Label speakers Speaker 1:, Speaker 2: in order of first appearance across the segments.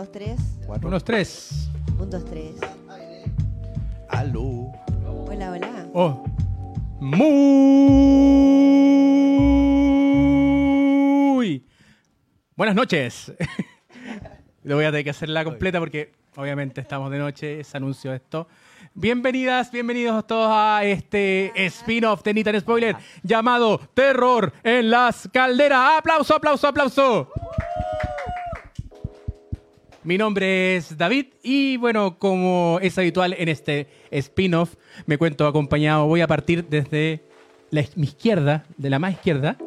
Speaker 1: dos, tres.
Speaker 2: Cuatro.
Speaker 3: Unos tres.
Speaker 1: Un, dos, tres.
Speaker 2: Aló.
Speaker 1: Hola, hola.
Speaker 3: Oh. Muy buenas noches. Lo voy a tener que hacerla completa porque obviamente estamos de noche, se anunció esto. Bienvenidas, bienvenidos todos a este spin-off de Nitan Spoiler llamado Terror en las calderas. ¡Aplauso, aplauso, aplauso! Mi nombre es David y bueno, como es habitual en este spin-off, me cuento acompañado, voy a partir desde la, mi izquierda, de la más izquierda.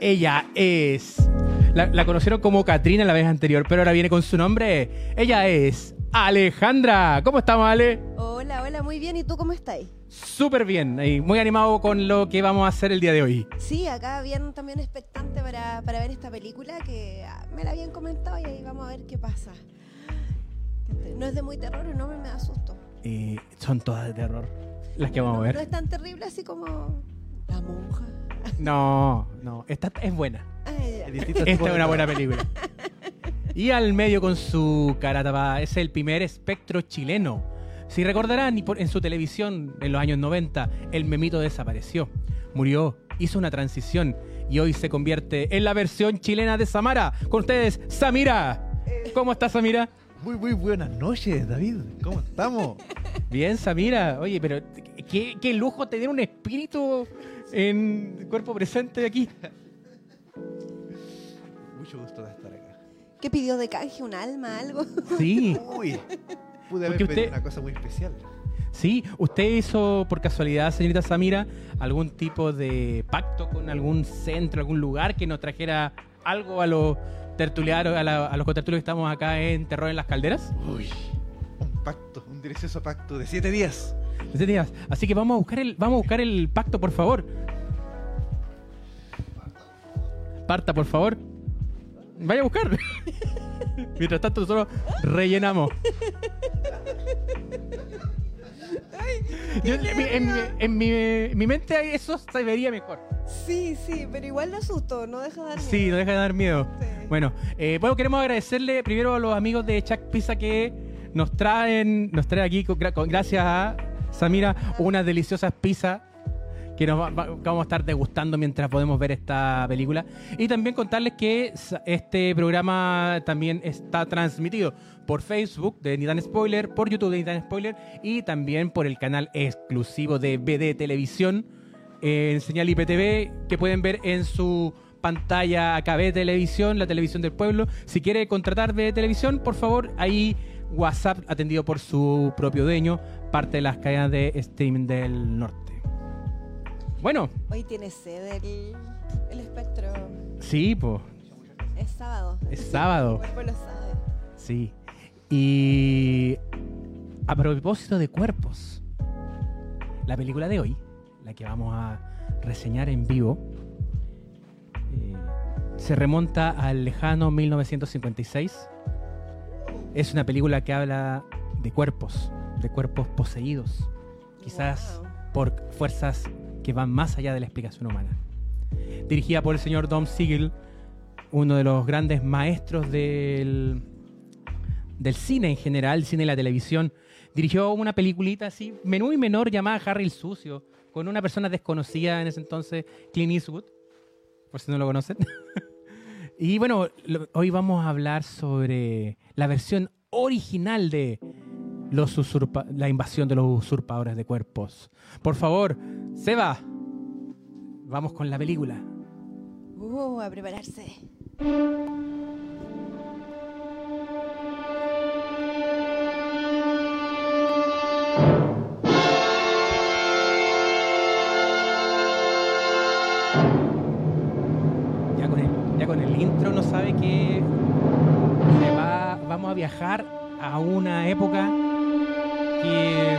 Speaker 3: Ella es... La, la conocieron como Katrina la vez anterior, pero ahora viene con su nombre. Ella es Alejandra. ¿Cómo estamos, Ale?
Speaker 1: Hola, hola, muy bien. ¿Y tú cómo estás?
Speaker 3: Súper bien y muy animado con lo que vamos a hacer el día de hoy.
Speaker 1: Sí, acá bien también expectante para, para ver esta película que ah, me la habían comentado y ahí vamos a ver qué pasa. No es de muy terror, no me, me da susto.
Speaker 3: Y son todas de terror las que vamos a
Speaker 1: No
Speaker 3: ver.
Speaker 1: es tan terrible así como La Monja.
Speaker 3: No, no, esta es buena.
Speaker 1: Ay, ya.
Speaker 2: Distintos
Speaker 3: Esta es una buena película. Y al medio con su cara tapada es el primer espectro chileno. Si recordarán, en su televisión en los años 90, el memito desapareció, murió, hizo una transición y hoy se convierte en la versión chilena de Samara. Con ustedes, Samira. ¿Cómo estás, Samira?
Speaker 2: Muy, muy buenas noches, David. ¿Cómo estamos?
Speaker 3: Bien, Samira. Oye, pero qué, qué lujo tener un espíritu en cuerpo presente aquí.
Speaker 1: ¿Qué pidió de canje? ¿Un alma? ¿Algo?
Speaker 3: Sí.
Speaker 2: Uy, pude haber
Speaker 3: Porque
Speaker 2: pedido
Speaker 3: usted-
Speaker 2: una cosa muy especial.
Speaker 3: Sí, ¿usted hizo por casualidad, señorita Samira, algún tipo de pacto con algún centro, algún lugar que nos trajera algo a los tertulianos, a, la- a los cotertulios que estamos acá en Terror en las Calderas?
Speaker 2: Uy, un pacto, un delicioso pacto de siete días.
Speaker 3: Ese día. Así que vamos a buscar el, vamos a buscar el pacto, por favor. Parta, por favor. Vaya a buscar. Mientras tanto, nosotros rellenamos. Yo- en, mi- en mi- en mi, en mi mente eso se vería mejor.
Speaker 1: Sí, sí, pero igual lo asusto, no deja de dar
Speaker 3: Sí, no deja de dar miedo.
Speaker 1: Sí.
Speaker 3: Bueno, eh, bueno, queremos agradecerle primero a los amigos de Chuck Pizza que nos traen, nos traen aquí, con- gra- con- gracias a Samira, unas deliciosas pizzas que nos va- vamos a estar degustando mientras podemos ver esta película. Y también contarles que este programa también está transmitido por Facebook de Nitan Spoiler, por YouTube de Nitan Spoiler y también por el canal exclusivo de BD Televisión en señal IPTV que pueden ver en su pantalla KB Televisión, la televisión del pueblo. Si quiere contratar BD Televisión, por favor, ahí WhatsApp atendido por su propio dueño, parte de las cadenas de streaming del norte. Bueno,
Speaker 1: Hoy tiene sed el, el espectro.
Speaker 3: sí, pues,
Speaker 1: Es sábado.
Speaker 3: es sábado.
Speaker 1: El cuerpo lo sabe.
Speaker 3: Sí. Y a propósito de cuerpos, la película de hoy, la que vamos a reseñar en vivo, eh, se remonta al lejano 1956. Es una película que habla de cuerpos, de cuerpos poseídos, quizás
Speaker 1: Wow.
Speaker 3: por fuerzas que van más allá de la explicación humana. Dirigida por el señor Dom Siegel, uno de los grandes maestros del, del cine en general, cine y la televisión. Dirigió una peliculita así, menú y menor, llamada Harry el Sucio, con una persona desconocida en ese entonces, Clint Eastwood, por si no lo conocen. y bueno, hoy vamos a hablar sobre la versión original de los usurpa- la invasión de los usurpadores de cuerpos. Por favor, Seba, vamos con la película.
Speaker 1: Uh, a prepararse.
Speaker 3: Ya con el, ya con el intro no sabe que se va- vamos a viajar a una época que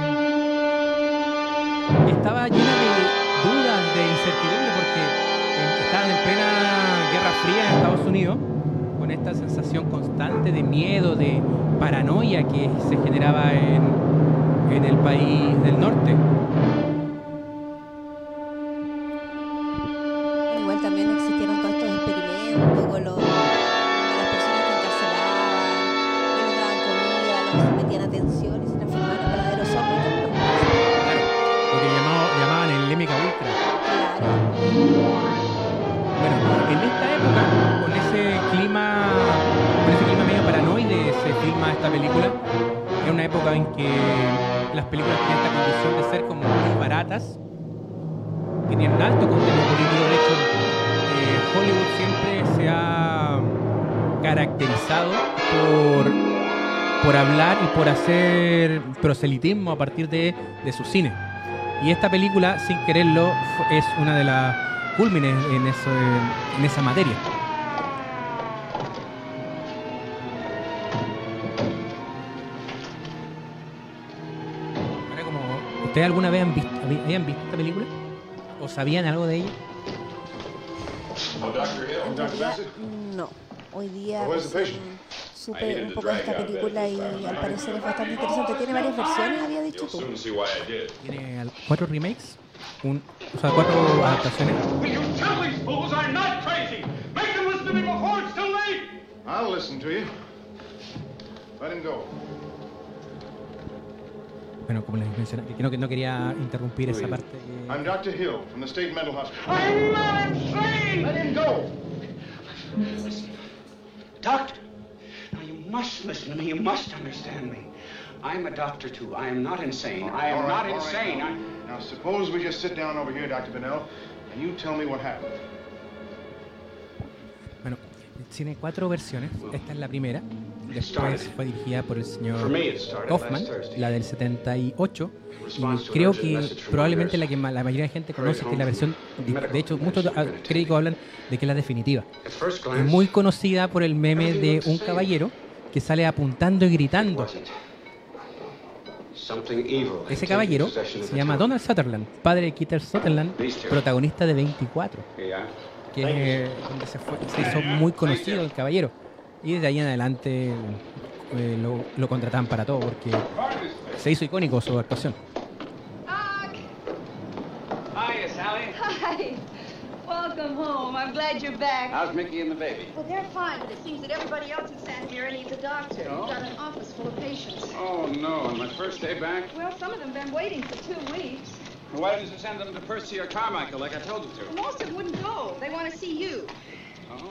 Speaker 3: estaba llena de dudas, de incertidumbre, porque en- estaban en plena Guerra Fría en Estados Unidos, con esta sensación constante de miedo, de paranoia que se generaba en, en el país del norte. Por hablar y por hacer proselitismo a partir de, de su cine. Y esta película, sin quererlo, es una de las cúlmines en, eso, en esa materia. ¿Ustedes alguna vez han visto, habi- habían visto esta película? ¿O sabían algo de ella?
Speaker 1: No. Hoy día Supe un poco de esta película y al parecer es bastante interesante. Tiene varias versiones, había dicho tú.
Speaker 3: Tiene cuatro remakes, un, o sea, cuatro adaptaciones.
Speaker 4: Will you tell these fools I'm not crazy? Make them listen to me before it's too late!
Speaker 5: I'll listen to you. Let him go.
Speaker 3: Bueno, como les mencioné, que no, que no quería interrumpir esa parte. que-
Speaker 5: I'm Dr. Hill from the State Mental Hospital.
Speaker 4: I'm not insane!
Speaker 5: Let him go.
Speaker 6: Doctor, must listen to me. You must understand me. I'm a doctor too. I am not insane. I am not
Speaker 5: right, right,
Speaker 6: insane.
Speaker 5: now.
Speaker 6: I...
Speaker 5: Now, suppose we just sit down over here, Dr. Bennell, and you tell me what happened.
Speaker 3: Bueno, tiene cuatro versiones. Esta es la primera. Después fue dirigida por el señor Kaufman, la del 78.
Speaker 6: Response
Speaker 3: Y creo que probablemente la que la mayoría de gente conoce, que es la versión. De hecho, muchos ah, críticos hablan de que es la definitiva.
Speaker 6: At first
Speaker 3: Es
Speaker 6: glance,
Speaker 3: muy conocida por el meme de un caballero que sale apuntando y
Speaker 6: it
Speaker 3: gritando. Ese caballero se llama. Donald Sutherland, padre de Keith Sutherland, protagonista de 24.
Speaker 6: Yeah.
Speaker 3: que es donde se, fue- se hizo muy conocido el caballero. Y desde ahí en adelante eh, lo, lo contrataban para todo porque se hizo icónico su actuación.
Speaker 7: Welcome home. I'm glad you're back.
Speaker 6: How's Mickey and the baby?
Speaker 7: Well, they're fine, but it seems that everybody else in San Diego needs a doctor.
Speaker 6: Oh?
Speaker 7: We've got an office full of patients.
Speaker 6: Oh, no. On my first day back?
Speaker 7: Well, some of them have been waiting for two weeks.
Speaker 6: Why didn't you send them to Percy or Carmichael like I told you to?
Speaker 7: Most of them wouldn't go. They want to see you.
Speaker 6: Oh.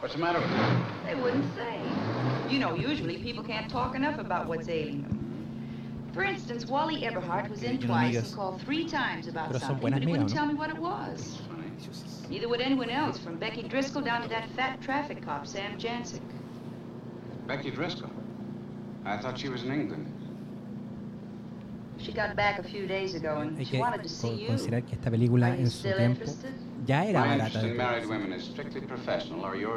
Speaker 6: What's the matter with you?
Speaker 8: They wouldn't say. You know, usually people can't talk enough about what's ailing them. For instance, Wally Eberhardt was in twice
Speaker 3: digas.
Speaker 8: and called three times about
Speaker 3: Pero
Speaker 8: something, but he wouldn't
Speaker 3: migas,
Speaker 8: tell me what it was. Neither would anyone else, from Becky Driscoll down to that fat traffic cop, Sam Janzek.
Speaker 6: Becky Driscoll. I thought she was in England.
Speaker 8: She got back a few days ago and she wanted to see you.
Speaker 3: considerar que esta película
Speaker 8: Are you
Speaker 3: en su
Speaker 8: still
Speaker 3: tiempo
Speaker 8: interested?
Speaker 3: ya era barata.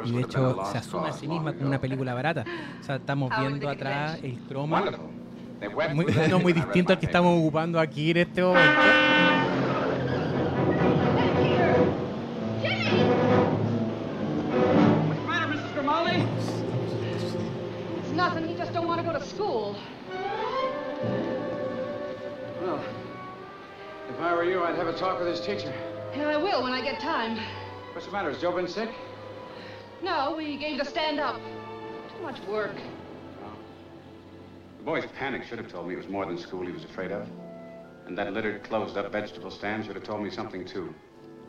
Speaker 3: Y de hecho se asume a sí misma como una película barata. O sea, estamos viendo atrás el croma. Muy, no muy distinto al que estamos ocupando aquí en este momento.
Speaker 6: If I were you, I'd have a talk with his teacher.
Speaker 7: And I will when I get time.
Speaker 6: What's the matter? Has Joe been sick?
Speaker 7: No, we gave to stand up. Too much work.
Speaker 6: The boy's panic should have told me it was more than school he was afraid of. And that littered, closed-up vegetable stand should have told me something, too.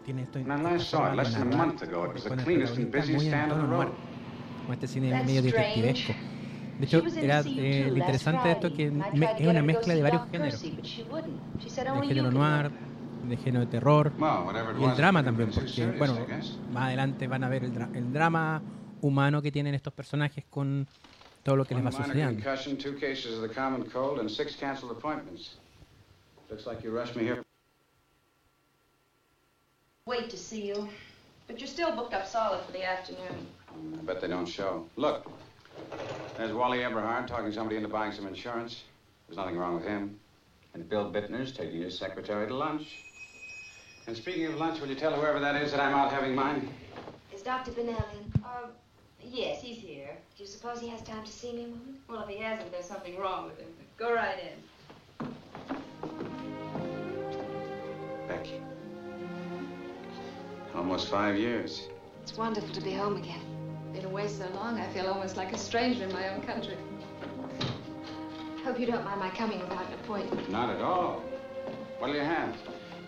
Speaker 3: Tiene esto
Speaker 6: When I last saw it, less than a month ago, it was the cleanest and busiest stand on the road.
Speaker 3: noir, Como este cine
Speaker 8: That's
Speaker 3: medio
Speaker 8: strange.
Speaker 3: detectivesco. De hecho,
Speaker 8: She was in
Speaker 3: era,
Speaker 8: to see you
Speaker 3: eh, lo interesante de esto que
Speaker 8: Friday, and I
Speaker 3: me- es una
Speaker 8: her to go
Speaker 3: mezcla de varios géneros.
Speaker 8: Percy, but she wouldn't. She said
Speaker 3: De género noir,
Speaker 8: go.
Speaker 3: De género de terror y el drama también, porque,
Speaker 6: serious,
Speaker 3: bueno, más adelante van a ver el, dra- el drama humano que tienen estos personajes con todo lo que les va sucediendo.
Speaker 8: Wait to see you. But you're still booked up solid for the afternoon.
Speaker 6: I bet they don't show. Look, there's Wally Eberhard talking somebody into buying some insurance. There's nothing wrong with him. And Bill Bittner's taking his secretary to lunch. And speaking of lunch, will you tell whoever that is that I'm out having mine?
Speaker 9: Is Dr. Bennell in? Uh, yes, he's here. Do you suppose he has time to see me a moment?
Speaker 8: Well, if he hasn't, there's something wrong with him. Go right in.
Speaker 6: Becky. Almost five years.
Speaker 9: It's wonderful to be home again.
Speaker 7: Been away so long, I feel almost like a stranger in my own country.
Speaker 9: Hope you don't mind my coming without an appointment.
Speaker 6: Not at all. What'll you have?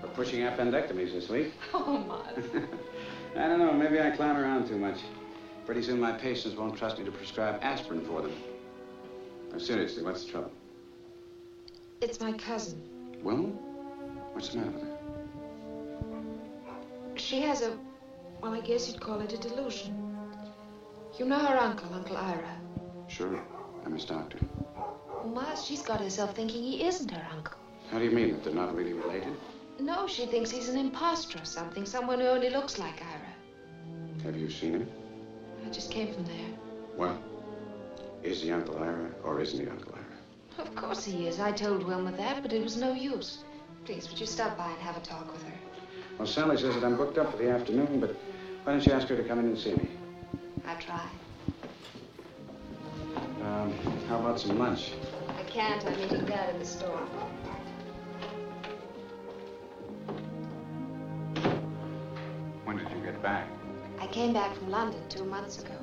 Speaker 6: For pushing appendectomies this week.
Speaker 8: Oh, Miles.
Speaker 6: I don't know, maybe I clown around too much. Pretty soon my patients won't trust me to prescribe aspirin for them. Now, seriously, what's the trouble?
Speaker 9: It's my cousin.
Speaker 6: Well, what's the matter with her?
Speaker 9: She has a, well, I guess you'd call it a delusion. You know her uncle, Uncle Ira.
Speaker 6: Sure, I'm his doctor.
Speaker 9: Well, Miles, she's got herself thinking he isn't her uncle.
Speaker 6: How do you mean that they're not really related?
Speaker 9: No, she thinks he's an impostor or something, someone who only looks like Ira.
Speaker 6: Have you seen him?
Speaker 9: I just came from there.
Speaker 6: Well, is he Uncle Ira or isn't he Uncle Ira?
Speaker 9: Of course he is. I told Wilma that, but it was no use. Please, would you stop by and have a talk with her?
Speaker 6: Well, Sally says that I'm booked up for the afternoon, but why don't you ask her to come in and see me?
Speaker 9: I'll try.
Speaker 6: Um, how about some lunch?
Speaker 9: I can't. I'm eating Dad in the store.
Speaker 6: Back?
Speaker 9: I came back from London two months ago.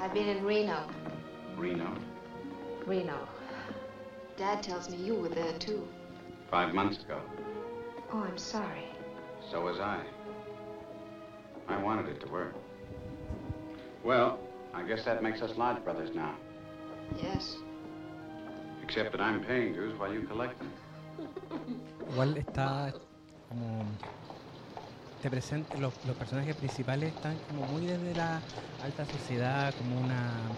Speaker 9: I've been in Reno.
Speaker 6: Reno.
Speaker 9: Reno. Dad tells me you were there, too.
Speaker 6: Five months ago.
Speaker 9: Oh, I'm sorry.
Speaker 6: So was I. I wanted it to work. Well, I guess that makes us lodge brothers now.
Speaker 9: Yes.
Speaker 6: Except that I'm paying dues while you collect them.
Speaker 3: Igual está como. Te presenta, los, los personajes principales están como muy desde la alta sociedad, como una,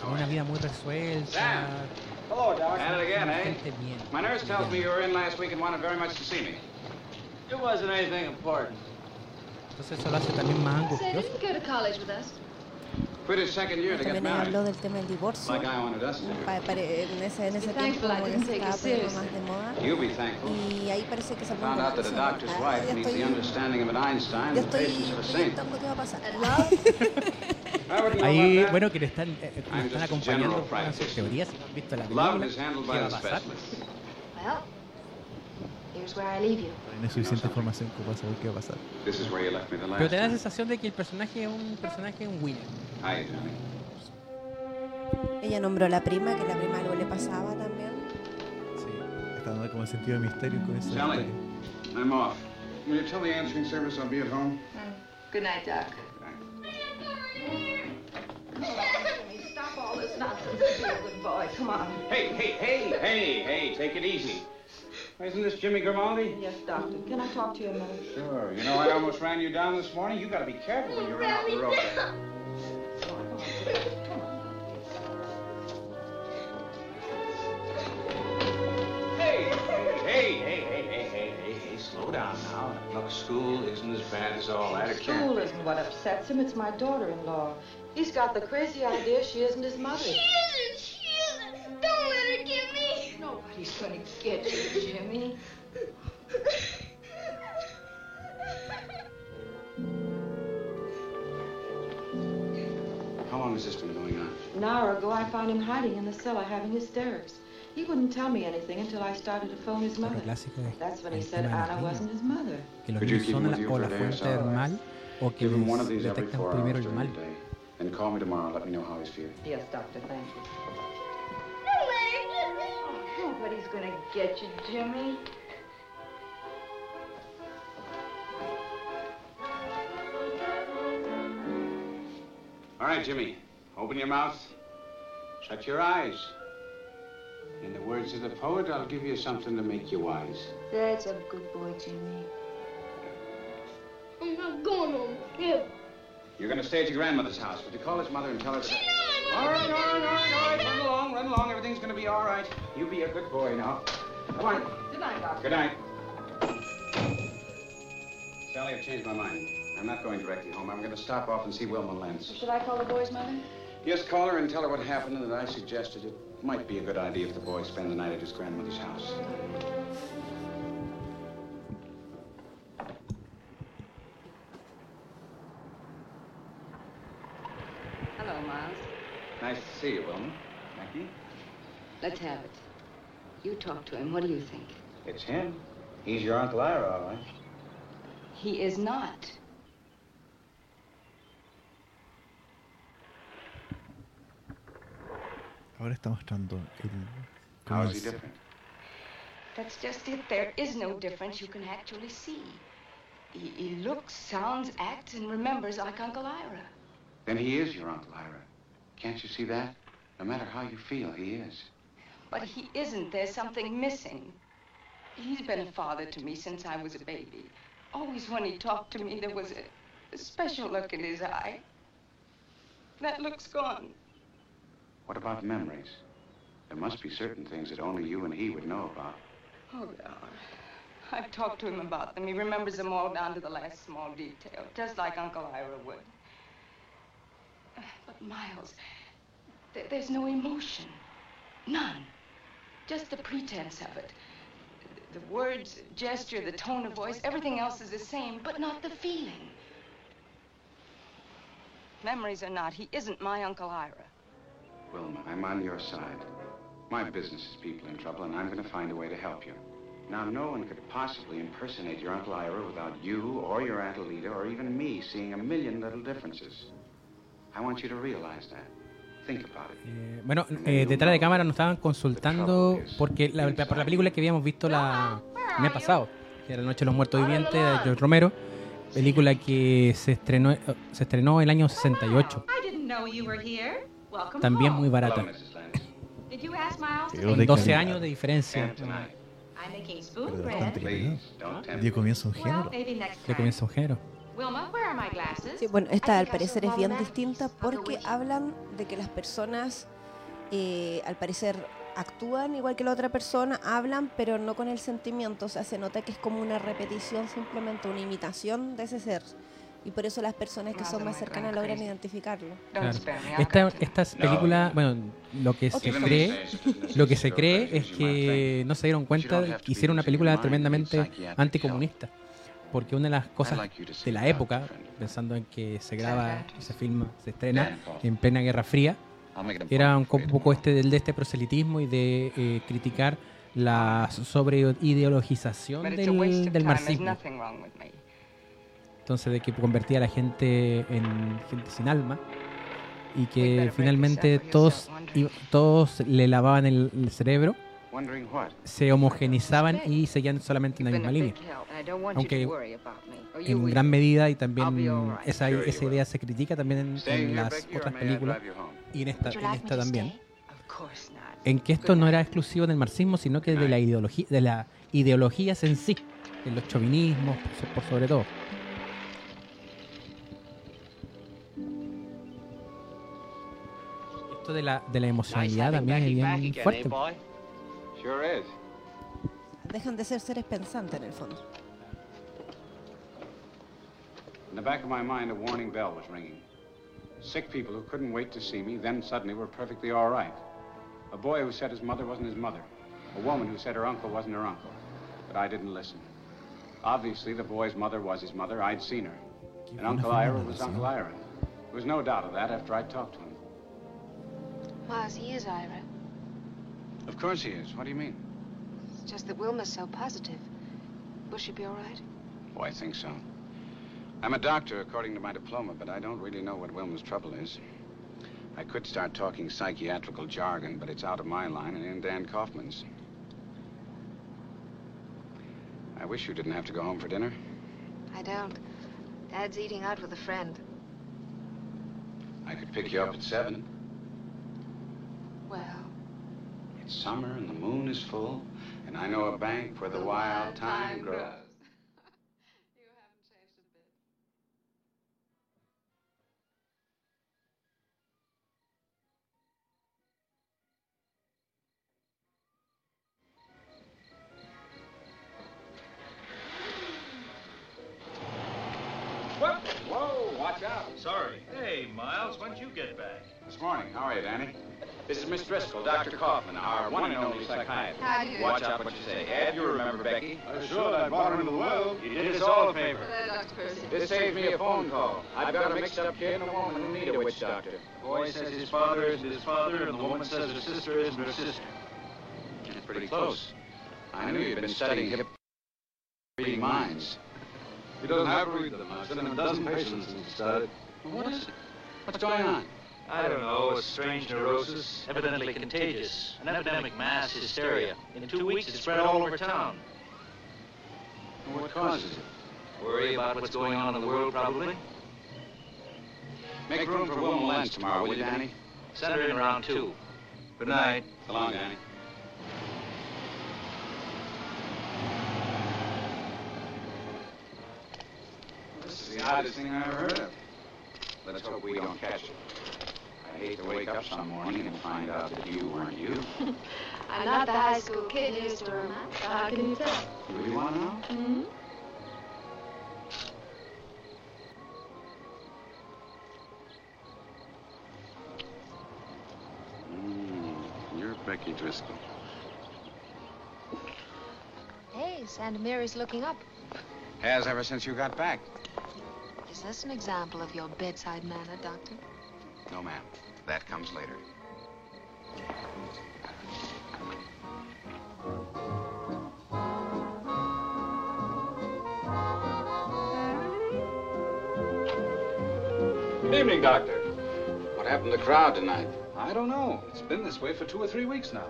Speaker 3: como una vida muy resuelta.
Speaker 6: Hello, Doc. At it again,
Speaker 3: como
Speaker 6: eh? My nurse tells me you were in last week and wanted very much to see me.
Speaker 10: It wasn't anything important.
Speaker 3: Entonces eso lo hace también más angustioso.
Speaker 6: Yo
Speaker 1: también habló del tema del divorcio. en ese, en ese tiempo más de moda. Y ahí parece que se
Speaker 6: puso
Speaker 1: estoy, qué va a pasar.
Speaker 3: Ahí, bueno, que le están, eh, están acompañando teorías. ¿Han visto la película? ¿Qué va a pasar?
Speaker 2: No hay suficiente información como para saber qué va a pasar.
Speaker 6: This is where you left me the
Speaker 3: Pero te da la sensación de que el personaje es un personaje, un winner.
Speaker 1: Ella nombró a la prima, que la prima algo le pasaba también.
Speaker 2: Sí. Está dando como sentido de misterio con esa
Speaker 6: Sally,
Speaker 2: historia.
Speaker 6: I'm off. Will you tell the answering service I'll be at home?
Speaker 8: Good night, Doc.
Speaker 7: Stop all this nonsense good boy. Come on.
Speaker 6: Hey, hey, hey, hey, hey, take it easy. Isn't this Jimmy Grimaldi?
Speaker 8: Yes, Doctor. Can I talk to you a minute?
Speaker 6: Sure. You know, I almost ran you down this morning. You gotta be careful when you run out the road.
Speaker 10: Hey, hey, hey, hey, hey, hey, hey, hey, slow down now. Look, school isn't as bad as all that. It can't.
Speaker 8: School isn't what upsets him. It's my daughter-in-law. He's got the crazy idea she isn't his mother.
Speaker 9: isn't. She isn't. Don't let her get me.
Speaker 8: Nobody's gonna get you, Jimmy.
Speaker 6: How long has this been going on?
Speaker 8: An hour ago, I found him hiding in the cellar having hysterics. He wouldn't tell me anything until I started to phone his mother. That's when he said
Speaker 3: tema de los
Speaker 8: Anna
Speaker 3: niños,
Speaker 8: wasn't his mother.
Speaker 3: que los
Speaker 6: Could you
Speaker 3: niños
Speaker 6: keep
Speaker 3: son
Speaker 6: him
Speaker 3: la,
Speaker 6: with you
Speaker 3: o
Speaker 6: for
Speaker 3: la
Speaker 6: a day or
Speaker 3: fuente
Speaker 6: so?
Speaker 3: del mal o que
Speaker 6: Give him one of
Speaker 3: les
Speaker 6: these every
Speaker 3: detectan
Speaker 6: four
Speaker 3: primero
Speaker 6: hours
Speaker 3: el
Speaker 6: during
Speaker 3: mal.
Speaker 6: the day. And call me tomorrow. Let me know how he's feeling.
Speaker 8: Yes, Doctor, thank you. Nobody's gonna get you, Jimmy.
Speaker 6: All right, Jimmy. Open your mouth. Shut your eyes. In the words of the poet, I'll give you something to make you wise.
Speaker 9: That's a good boy, Jimmy.
Speaker 11: I'm not going home. Yeah.
Speaker 6: You're going to stay at your grandmother's house. Would you call his mother and tell her that... All right, all right, all right, all right. Run along, run along. Everything's going to be all right. You be a good boy now. Come on.
Speaker 8: Good night, Doctor.
Speaker 6: Good night. Sally, I've changed my mind. I'm not going directly home. I'm going to stop off and see Wilma Lentz.
Speaker 8: Should I call the boy's mother?
Speaker 6: Yes, call her and tell her what happened and that I suggested it might be a good idea if the boy spend the night at his grandmother's house. See you, Wilma. Becky?
Speaker 8: Let's have it. You talk to him. What do you think?
Speaker 6: It's him. He's your Uncle Ira, all right.
Speaker 8: He is not.
Speaker 2: Ahora está mostrando el.
Speaker 6: How is he different?
Speaker 8: That's just it. There is no difference you can actually see. He, he looks, sounds, acts, and remembers like Uncle Ira.
Speaker 6: Then he is your Uncle Ira. Can't you see that? No matter how you feel, he is.
Speaker 8: But he isn't. There's something missing. He's been a father to me since I was a baby. Always when he talked to me, there was a, a special look in his eye. That look's gone.
Speaker 6: What about memories? There must be certain things that only you and he would know about.
Speaker 8: Oh, God. I've talked to him about them. He remembers them all down to the last small detail, just like Uncle Ira would. But, Miles, th- there's no emotion. None. Just the pretense of it. The words, gesture, the tone of voice, everything else is the same, but not the feeling. Memories or not, he isn't my Uncle Ira.
Speaker 6: Wilma, I'm on your side. My business is people in trouble, and I'm going to find a way to help you. Now, no one could possibly impersonate your Uncle Ira without you or your Aunt Alida or even me seeing a million little differences.
Speaker 3: Eh, bueno, eh, detrás de cámara nos estaban consultando porque la, por la película que habíamos visto la, el mes pasado, que era La Noche de los Muertos Vivientes de George Romero, película que se estrenó, eh, se estrenó el año 68. También muy barata.
Speaker 2: Con
Speaker 3: 12 años de diferencia.
Speaker 2: Le comienza un género.
Speaker 7: Le
Speaker 3: comienza un género.
Speaker 7: Wilma, where are my glasses?
Speaker 1: Sí, bueno, esta al parecer es bien distinta porque hablan de que las personas, eh, al parecer, actúan igual que la otra persona, hablan, pero no con el sentimiento. O sea, se nota que es como una repetición, simplemente una imitación de ese ser. Y por eso las personas que son más cercanas logran identificarlo.
Speaker 3: Claro. Esta, esta película, bueno, lo que se cree, lo que se cree es que no se dieron cuenta de que hicieron una película tremendamente anticomunista. Porque una de las cosas de la época, pensando en que se graba, se filma, se estrena en plena Guerra Fría, era un poco este del de este proselitismo y de eh, criticar la sobreideologización del, del marxismo.
Speaker 8: nothing wrong with me.
Speaker 3: Entonces, de que convertía a la gente en gente sin alma y que finalmente todos, todos le lavaban el, el cerebro? Se homogenizaban y seguían solamente en la misma línea. Aunque en gran medida y también esa, esa idea se critica también en, en las otras películas y en esta, en esta también. En que esto no era exclusivo del marxismo, sino que de la ideología, de las ideologías en sí, de los chauvinismos por so- por sobre todo. Esto de la, de la emocionalidad también es bien fuerte.
Speaker 6: Sure is.
Speaker 1: Dejan de ser seres pensantes en el fondo.
Speaker 6: In the back of my mind, a warning bell was ringing. Sick people who couldn't wait to see me, then suddenly were perfectly all right. A boy who said his mother wasn't his mother. A woman who said her uncle wasn't her uncle. But I didn't listen. Obviously, the boy's mother was his mother. I'd seen her. And Uncle Ira was Uncle Ira. There was no doubt of that after I talked to him.
Speaker 9: Miles, he is Ira.
Speaker 6: Of course he is. What do you mean?
Speaker 9: It's just that Wilma's so positive. Will she be all right?
Speaker 6: Oh, I think so. I'm a doctor according to my diploma, but I don't really know what Wilma's trouble is. I could start talking psychiatrical jargon, but it's out of my line and in Dan Kaufman's. I wish you didn't have to go home for dinner.
Speaker 9: I don't. Dad's eating out with a friend.
Speaker 6: I could pick you up at seven.
Speaker 9: Well,
Speaker 6: It's summer and the moon is full, and I know a bank where the wild thyme grows.
Speaker 10: You haven't changed a What? Whoa, watch out. Sorry. Hey, Miles, when'd you get back?
Speaker 6: This morning. How are you, Danny? This is Miss Driscoll, Dr. Kaufman, our one and only psychiatrist.
Speaker 9: How do you do?
Speaker 6: Watch out what you say. Ed, you remember Becky?
Speaker 5: I should. I brought her into the well.
Speaker 10: You did us all a favor.
Speaker 9: Dr. Percy.
Speaker 6: This saved me a phone call. I've got a mixed-up kid and a woman who need a witch doctor.
Speaker 10: The boy says his father isn't his father, and the woman says her sister isn't her sister.
Speaker 6: It's pretty close. I knew you'd been studying hip reading minds.
Speaker 5: He doesn't have to read them. I've sent him a dozen patients since he started.
Speaker 6: What is it? What's going on?
Speaker 11: I don't know, a strange neurosis, evidently contagious. An epidemic mass hysteria. In two weeks, it spread all over town.
Speaker 6: What causes it?
Speaker 11: Worry about what's going on in the world, probably.
Speaker 6: Make room for Wilma Lentz tomorrow, will you, Danny?
Speaker 11: Send her in around two. Good night.
Speaker 6: So long, Danny. This is the oddest thing I've ever heard of. Let's hope we don't catch it. I hate to wake up some morning and find out that you weren't you.
Speaker 9: I'm not the high school kid who used to romance. How can you tell?
Speaker 6: Do you want to know?
Speaker 9: hmm
Speaker 6: Mm, you're Becky Driscoll.
Speaker 9: Hey, Santa Mira's looking up.
Speaker 6: Has ever since you got back.
Speaker 9: Is this an example of your bedside manner, Doctor?
Speaker 6: No, ma'am. That comes later.
Speaker 10: Good evening, Doctor.
Speaker 6: What happened to the crowd tonight?
Speaker 10: I don't know. It's been this way for two or three weeks now.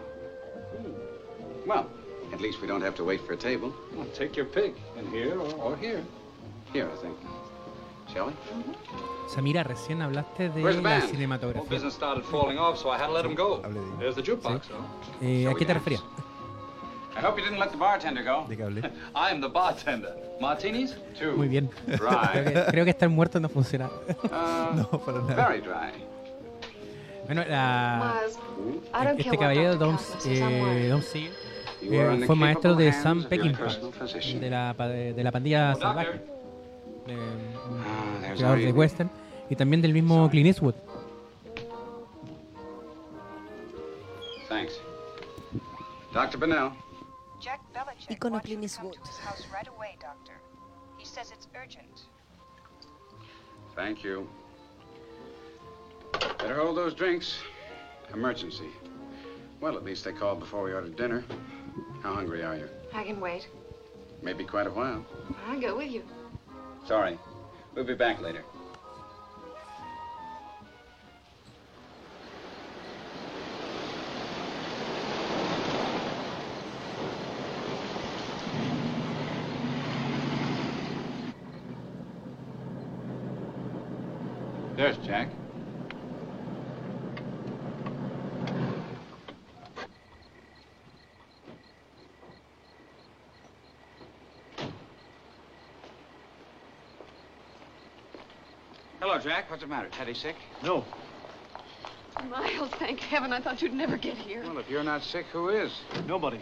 Speaker 10: Hmm.
Speaker 6: Well, at least we don't have to wait for a table.
Speaker 10: Well, take your pick, in here or, or here.
Speaker 6: Here, I think. shall we?
Speaker 3: Samira, recién hablaste de la cinematografía. Eh, ¿A qué te referías?
Speaker 6: I hope you didn't let the bartender go.
Speaker 2: ¿De qué hablé?
Speaker 10: I'm the bartender. Martinis,
Speaker 6: two.
Speaker 3: Muy bien. Creo que, creo que estar muerto no funciona.
Speaker 6: Uh,
Speaker 2: no, para nada.
Speaker 6: Very dry.
Speaker 3: Bueno, la, este caballero, Don, eh, Don Siegel, eh, fue maestro de Sam Peckinpah, de la, de la pandilla salvaje.
Speaker 6: Eh,
Speaker 3: creador
Speaker 6: our
Speaker 3: de western, y también del mismo Clint Eastwood.
Speaker 6: Thanks. Dr. Bennell.
Speaker 12: Jack Belicec
Speaker 1: Icono
Speaker 12: wants you
Speaker 1: Clint
Speaker 12: to come
Speaker 1: Eastwood.
Speaker 12: to his house right away, Doctor. He says it's urgent.
Speaker 6: Thank you. Better hold those drinks. Emergency. Well, at least they called before we ordered dinner. How hungry are you?
Speaker 9: I can wait.
Speaker 6: Maybe quite a while.
Speaker 9: I'll go with you.
Speaker 6: Sorry. We'll be back later. There's Jack. Hello, Jack. What's the matter? Teddy sick?
Speaker 10: No.
Speaker 8: Miles, thank heaven. I thought you'd never get here.
Speaker 6: Well, if you're not sick, who is?
Speaker 10: Nobody.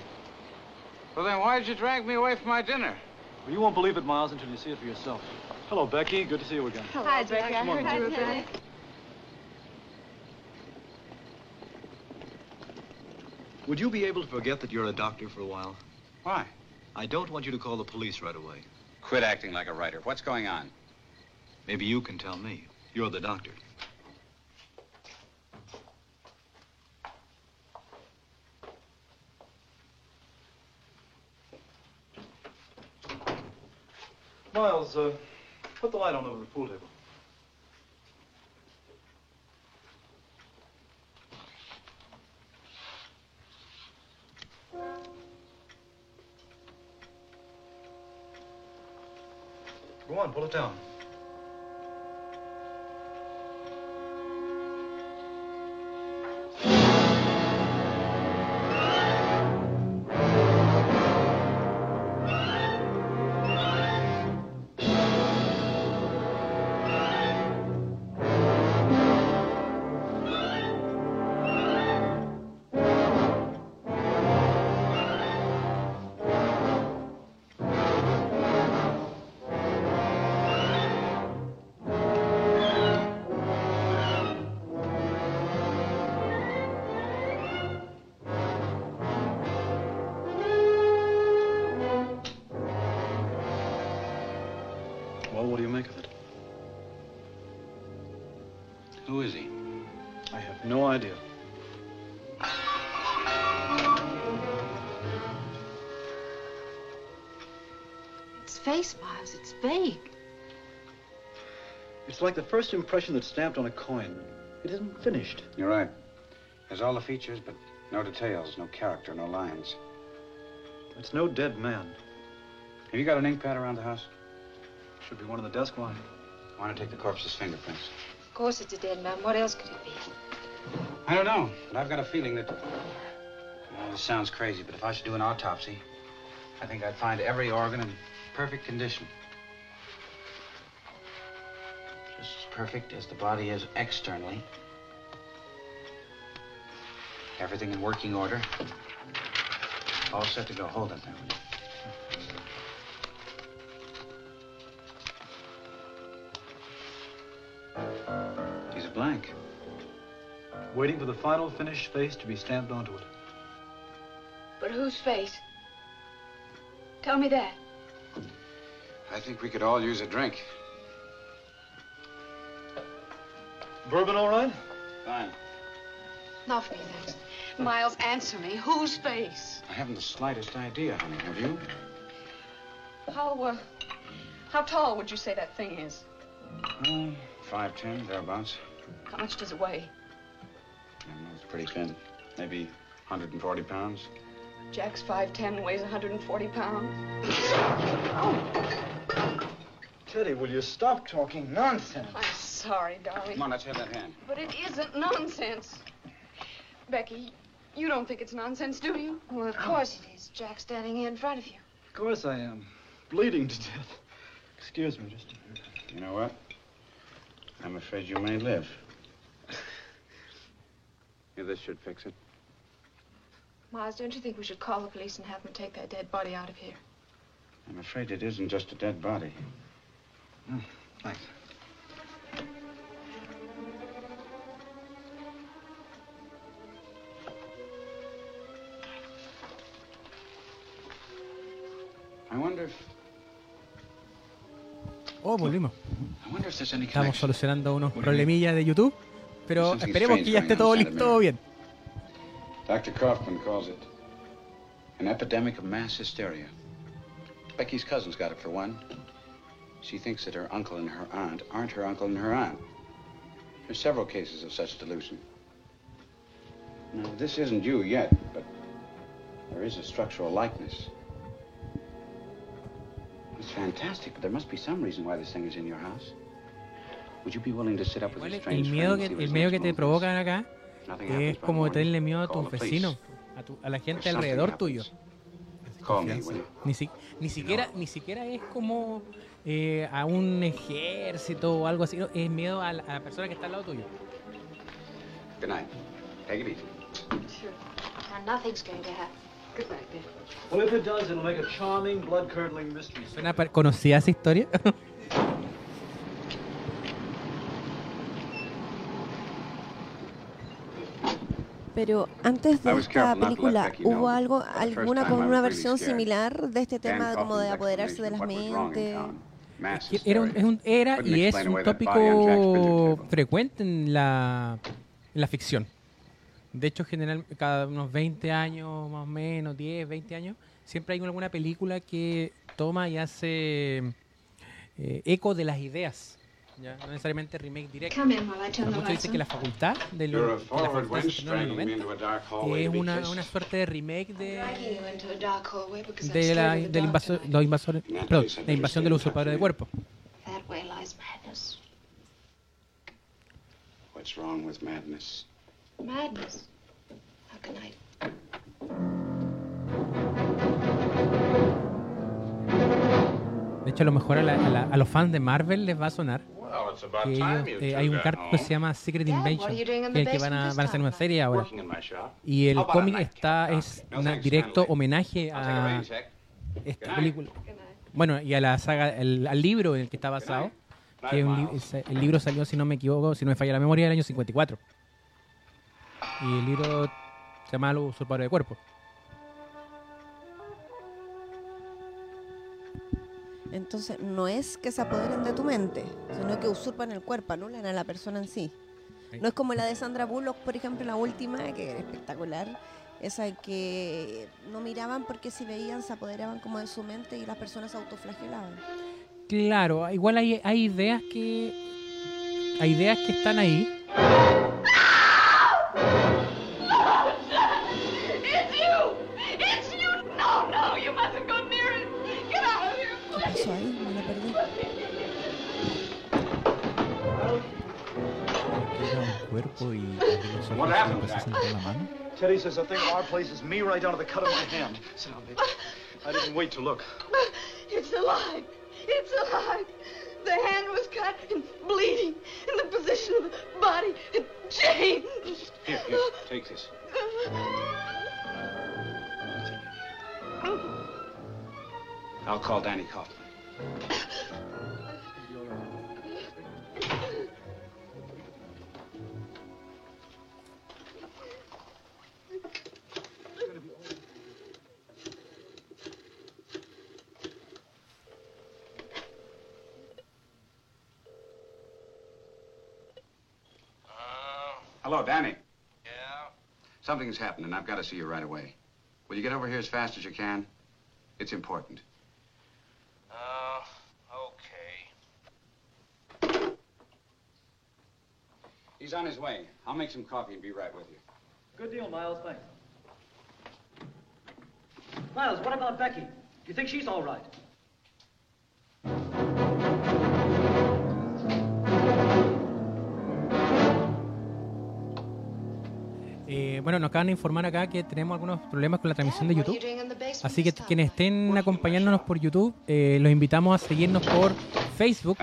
Speaker 6: Well, then why did you drag me away from my dinner?
Speaker 10: Well, you won't believe it, Miles, until you see it for yourself. Hello, Becky. Good to see you again.
Speaker 9: Hi, Becky. I
Speaker 10: Come on,
Speaker 9: heard you were
Speaker 8: Teddy.
Speaker 9: back.
Speaker 13: Would you be able to forget that you're a doctor for a while?
Speaker 6: Why?
Speaker 13: I don't want you to call the police right away.
Speaker 6: Quit acting like a writer. What's going on?
Speaker 13: Maybe you can tell me. You're the doctor.
Speaker 10: Miles, uh, put the light on over the pool table. Go on, pull it down.
Speaker 8: Its face, Miles. It's vague.
Speaker 10: It's like the first impression that's stamped on a coin.
Speaker 13: It isn't finished.
Speaker 6: You're right. There's all the features, but no details, no character, no lines.
Speaker 13: It's no dead man.
Speaker 6: Have you got an ink pad around the house?
Speaker 13: Should be one on the desk. Why?
Speaker 6: I want to take the corpse's fingerprints.
Speaker 9: Of course it's a dead man. What else could it be?
Speaker 6: I don't know, but I've got a feeling that. Well, this sounds crazy, but if I should do an autopsy, I think I'd find every organ in perfect condition. Just as perfect as the body is externally. Everything in working order. All set to go. Hold it there. will you? He's a blank.
Speaker 13: Waiting for the final finished face to be stamped onto it.
Speaker 8: But whose face? Tell me that.
Speaker 6: I think we could all use a drink.
Speaker 13: Bourbon all right?
Speaker 6: Fine.
Speaker 8: Not for me, thanks. Miles, answer me. Whose face?
Speaker 6: I haven't the slightest idea, honey. Have you?
Speaker 8: How, uh, how tall would you say that thing is?
Speaker 6: Oh, five ten, thereabouts.
Speaker 8: How much does it weigh?
Speaker 6: I don't know, it's pretty thin. Maybe 140 pounds.
Speaker 8: Jack's 5'10 and weighs 140 pounds.
Speaker 13: Teddy, will you stop talking nonsense?
Speaker 8: I'm sorry, darling.
Speaker 6: Come on, let's have that hand.
Speaker 8: But it isn't nonsense. Becky, you don't think it's nonsense, do you?
Speaker 9: Well, of course it is. Jack standing here in front of you.
Speaker 13: Of course I am. Bleeding to death. Excuse me just a minute.
Speaker 6: You know what? I'm afraid you may live. Yeah, this should fix it.
Speaker 9: Miles, don't you think we should call the police and have them take that dead body out of here?
Speaker 6: I'm afraid it isn't just a dead body.
Speaker 13: Mm, thanks.
Speaker 6: I wonder if
Speaker 3: Oh, volvimos.
Speaker 6: I wonder if there's any
Speaker 3: Estamos solucionando unos problemillas de YouTube, pero esperemos que ya esté todo listo, todo bien.
Speaker 6: Dr. Kaufman calls it an epidemic of mass hysteria. Becky's cousin's got it for one. She thinks that her uncle and her aunt aren't her uncle and her aunt. There's several cases of such delusion. Now, this isn't you yet, but there is a structural likeness. It's fantastic, but there must be some reason why this thing is in your house. Would you be willing to sit up with your
Speaker 3: el
Speaker 6: strange
Speaker 3: miedo que,
Speaker 6: and see what
Speaker 3: el miedo que te provocan acá es como tenerle miedo a tus vecinos, a, tu- a la gente alrededor tuyo.
Speaker 6: You?
Speaker 3: Ni, si- ni siquiera ni siquiera es como eh, a un ejército o algo así, no, es miedo a la, a la persona que está al lado tuyo.
Speaker 6: Good night. Take it easy.
Speaker 9: Sure. Now, nothing's going to happen.
Speaker 8: Good night, dear.
Speaker 13: Well, if it does, it'll make a charming, blood-curdling mystery.
Speaker 3: ¿Suena par- conocida esa historia?
Speaker 1: Pero antes de esta película. ¿hubo algo, alguna
Speaker 6: I
Speaker 1: una versión similar de este tema como de apoderarse de las mentes?
Speaker 3: Era, un- es un- era y es un tópico frecuente en la, en la ficción. De hecho, general, cada unos 20 años, más o menos, 10, 20 años, siempre hay alguna película que toma y hace eh, eco de las ideas. ¿ya? no necesariamente remake directo. Muchos dicen que la facultad de, lo, la es una, una, suerte de remake de, de la, los invasores, la invasión del usurpador de cuerpo.
Speaker 6: What's wrong with madness?
Speaker 9: Madness?
Speaker 3: De hecho, a lo mejor a, la- a la- a los fans de Marvel les va a sonar que ellos, eh, hay un cargo que se llama Secret Invasion, que,
Speaker 9: the
Speaker 3: que van a, van a hacer una serie ahora. Y el cómic está es
Speaker 6: No
Speaker 3: un directo homenaje
Speaker 6: a
Speaker 3: esta película. Bueno, y a la saga, el- al libro en el que está basado, que es un li- es- el libro salió, si no me equivoco, si no me falla la memoria, del año 54. Y el libro se llama Los usurpadores de cuerpo.
Speaker 1: Entonces, no es que se apoderen de tu mente, sino que usurpan el cuerpo, anulan a la persona en sí. No es como la de Sandra Bullock, por ejemplo, la última, que era espectacular. Esa que no miraban porque si veían se apoderaban como de su mente y las personas se autoflagelaban.
Speaker 3: Claro, igual hay, hay ideas que hay ideas que están ahí cuerpo y los ojos
Speaker 10: What
Speaker 3: y
Speaker 10: happened,
Speaker 3: a sentir la mano.
Speaker 13: Teddy says the thing at our place is me right down to the cut of my hand. Sit down, baby. I didn't wait to look.
Speaker 7: It's alive. It's alive. The hand was cut and bleeding, and the position of the body had changed.
Speaker 10: Here, here, take this. I'll call Danny
Speaker 6: Kauffman. And I've got to see you right away. Will you get over here as fast as you can? It's important.
Speaker 10: Uh, okay.
Speaker 6: He's on his way. I'll make some coffee and be right with you.
Speaker 14: Good deal, Miles. Thanks. Miles, what about Becky? Do you think she's all right?
Speaker 3: Eh, bueno, nos acaban de informar acá que tenemos algunos problemas con la transmisión de YouTube. Así que quienes estén acompañándonos por YouTube, eh, los invitamos a seguirnos por Facebook.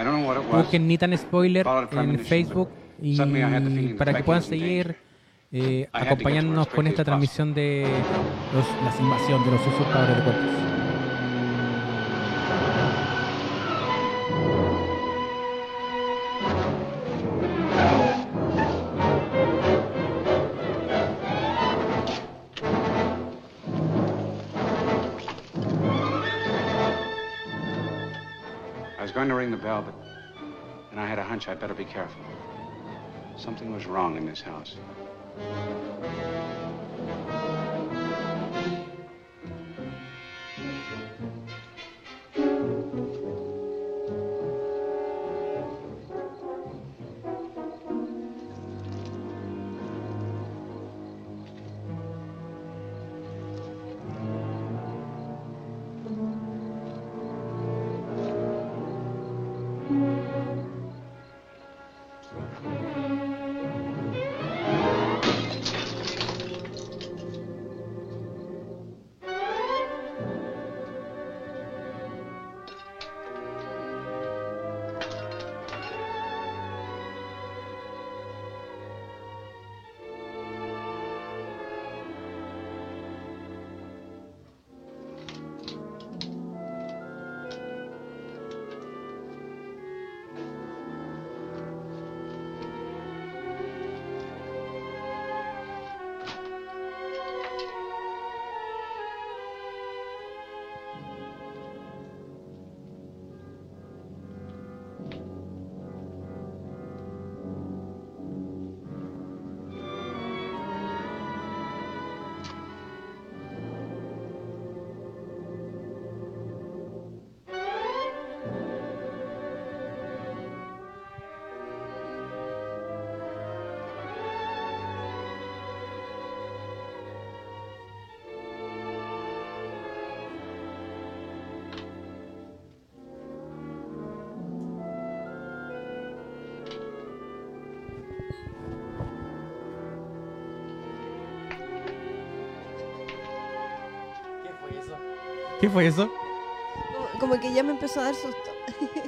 Speaker 3: Busquen Nitan Spoiler en Facebook y para que puedan seguir eh, acompañándonos con esta transmisión de los- las invasión de los usurpadores de cuerpos.
Speaker 6: Hunch I'd better be careful. Something was wrong in this house.
Speaker 3: ¿Qué fue eso?
Speaker 1: Como, como que ya me empezó a dar susto.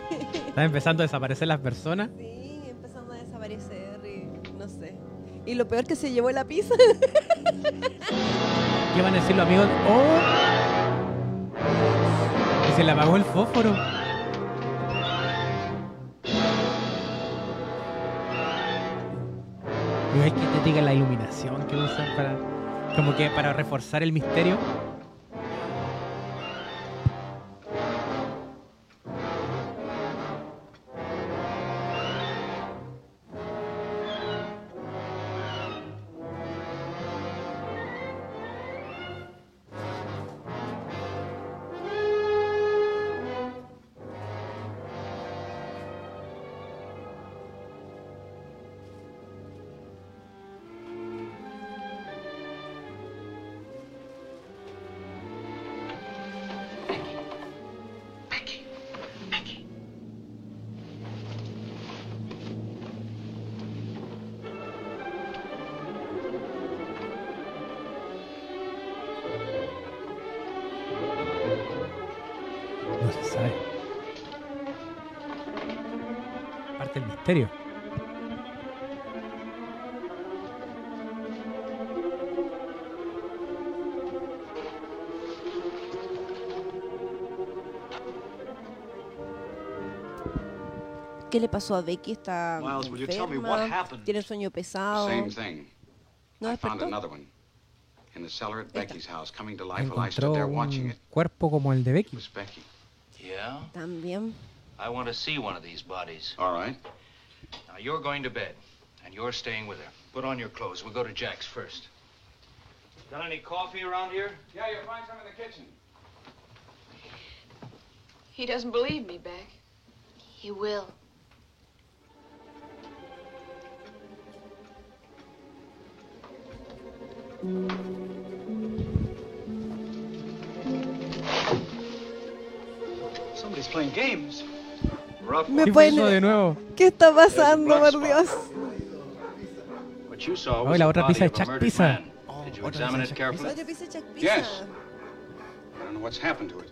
Speaker 3: Están empezando a desaparecer las personas.
Speaker 1: Sí, empezando a desaparecer y no sé. Y lo peor que se llevó la pizza.
Speaker 3: ¿Qué van a decir los amigos? ¡Oh! Y se le apagó el fósforo. Y es que te diga la iluminación que usan para. Como que para reforzar el misterio.
Speaker 1: ¿Qué le pasó a Becky? ¿Está
Speaker 13: Miles, will you tell me what
Speaker 1: enferma?
Speaker 13: happened?
Speaker 1: ¿Tiene sueño pesado?
Speaker 6: Same thing.
Speaker 1: ¿No
Speaker 6: I found
Speaker 1: despertó?
Speaker 6: another one. In the cellar at Becky's house, coming to life while I stood
Speaker 3: Encontró
Speaker 6: there watching
Speaker 3: un
Speaker 6: it.
Speaker 3: cuerpo como el de Becky.
Speaker 1: También.
Speaker 11: I want to see one of these bodies.
Speaker 6: All right.
Speaker 11: Now, you're going to bed, and you're staying with her. Put on your clothes. We'll go to Jack's first. Got any coffee around here?
Speaker 6: Yeah, you'll find some in the kitchen.
Speaker 7: He doesn't believe me, Beck.
Speaker 9: He will.
Speaker 1: Me
Speaker 3: ¿Qué fue
Speaker 1: pueden-
Speaker 3: eso de nuevo?
Speaker 1: ¿Qué está pasando, por Dios?
Speaker 11: What
Speaker 3: Oh, la
Speaker 11: the
Speaker 3: otra
Speaker 11: body
Speaker 3: pizza de
Speaker 11: of a
Speaker 3: Chuck Pizza. Oh, otra pizza de Chuck
Speaker 11: carefully?
Speaker 1: Otra pizza de Chuck Pizza.
Speaker 6: Yes. I don't know what's happened to it.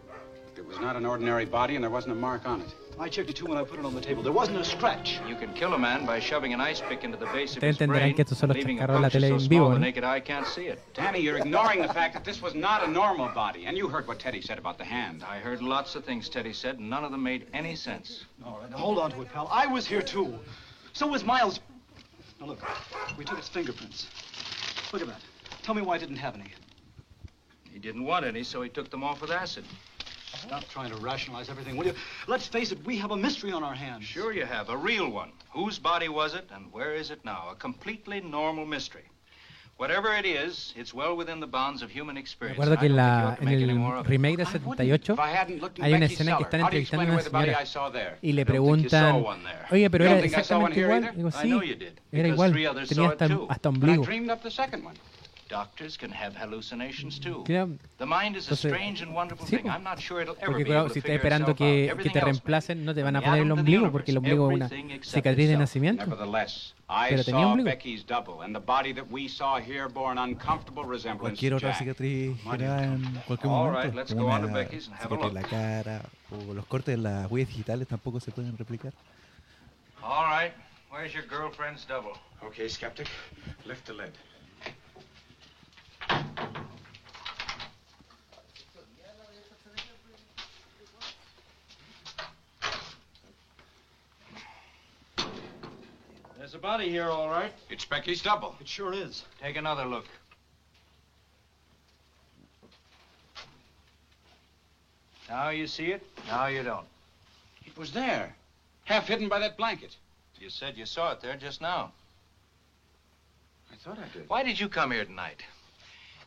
Speaker 6: It was not an ordinary body, and there wasn't a mark on it.
Speaker 13: I checked it too when I put it on the table. There wasn't a scratch.
Speaker 11: You can kill a man by shoving an ice pick into the base of
Speaker 3: Ustedes
Speaker 11: his
Speaker 3: entenderán
Speaker 11: brain,
Speaker 3: que estos son los
Speaker 11: leaving a
Speaker 3: chascarros de la
Speaker 11: puncture
Speaker 3: tele
Speaker 11: so
Speaker 3: en
Speaker 11: small
Speaker 3: vivo,
Speaker 11: the
Speaker 3: ¿eh?
Speaker 11: naked eye can't see it.
Speaker 6: Danny, you're ignoring the fact that this was not a normal body, and you heard what Teddy said about the hand.
Speaker 11: I heard lots of things Teddy said, and none of them made any sense.
Speaker 13: All right, hold on to it, pal. I was here too. So was Miles. Now look, we took his fingerprints. Look at that. Tell me why I didn't have any.
Speaker 11: He didn't want any, so he took them off with acid.
Speaker 13: Stop trying to rationalize everything, will you? Let's face it, we have a mystery on our hands.
Speaker 11: Sure you have, a real one. Whose body was it, and where is it now? A completely normal mystery. Whatever it is, it's well within the bounds of human
Speaker 3: Me
Speaker 11: experience.
Speaker 3: acuerdo
Speaker 11: I
Speaker 3: que en,
Speaker 11: don't think you
Speaker 3: la,
Speaker 11: ought to
Speaker 3: en
Speaker 11: make any
Speaker 3: el
Speaker 11: more of it.
Speaker 3: remake del 78
Speaker 6: If I hadn't looked in
Speaker 3: hay una
Speaker 6: Becky's
Speaker 3: escena que
Speaker 6: cellar,
Speaker 3: están
Speaker 6: how do you
Speaker 3: entrevistando a
Speaker 6: explain
Speaker 3: una
Speaker 6: away the body
Speaker 3: señora
Speaker 6: I saw there?
Speaker 3: y le
Speaker 11: I don't think you saw
Speaker 3: preguntan,
Speaker 11: one there.
Speaker 3: oye, pero
Speaker 6: You
Speaker 3: era
Speaker 6: don't think I saw one
Speaker 3: exactamente
Speaker 6: here
Speaker 3: igual.
Speaker 6: either?
Speaker 3: Digo,
Speaker 11: I
Speaker 3: sí,
Speaker 11: know you did,
Speaker 3: era
Speaker 11: because
Speaker 3: igual,
Speaker 11: three others
Speaker 3: tenía
Speaker 11: saw it
Speaker 3: hasta,
Speaker 11: too.
Speaker 3: hasta
Speaker 6: But I
Speaker 3: ombligo.
Speaker 11: Doctors can have hallucinations too.
Speaker 3: Mm.
Speaker 11: The mind is a strange and wonderful thing. I'm not sure it'll ever be
Speaker 3: si estás esperando que, que te reemplacen, no te van a poner el ombligo porque el ombligo es una cicatriz de nacimiento. Pero tenía ombligo.
Speaker 2: Cualquier otra cicatriz en cualquier momento, la cara o los cortes en las huellas digitales tampoco se pueden replicar.
Speaker 11: All right, where's your girlfriend's double?
Speaker 6: Okay, skeptic, lift the lid.
Speaker 11: There's a body here, all right.
Speaker 6: It's Becky's double.
Speaker 13: It sure is.
Speaker 11: Take another look. Now you see it, now you don't.
Speaker 6: It was there, half hidden by that blanket.
Speaker 11: You said you saw it there just now.
Speaker 6: I thought I did.
Speaker 11: Why did you come here tonight?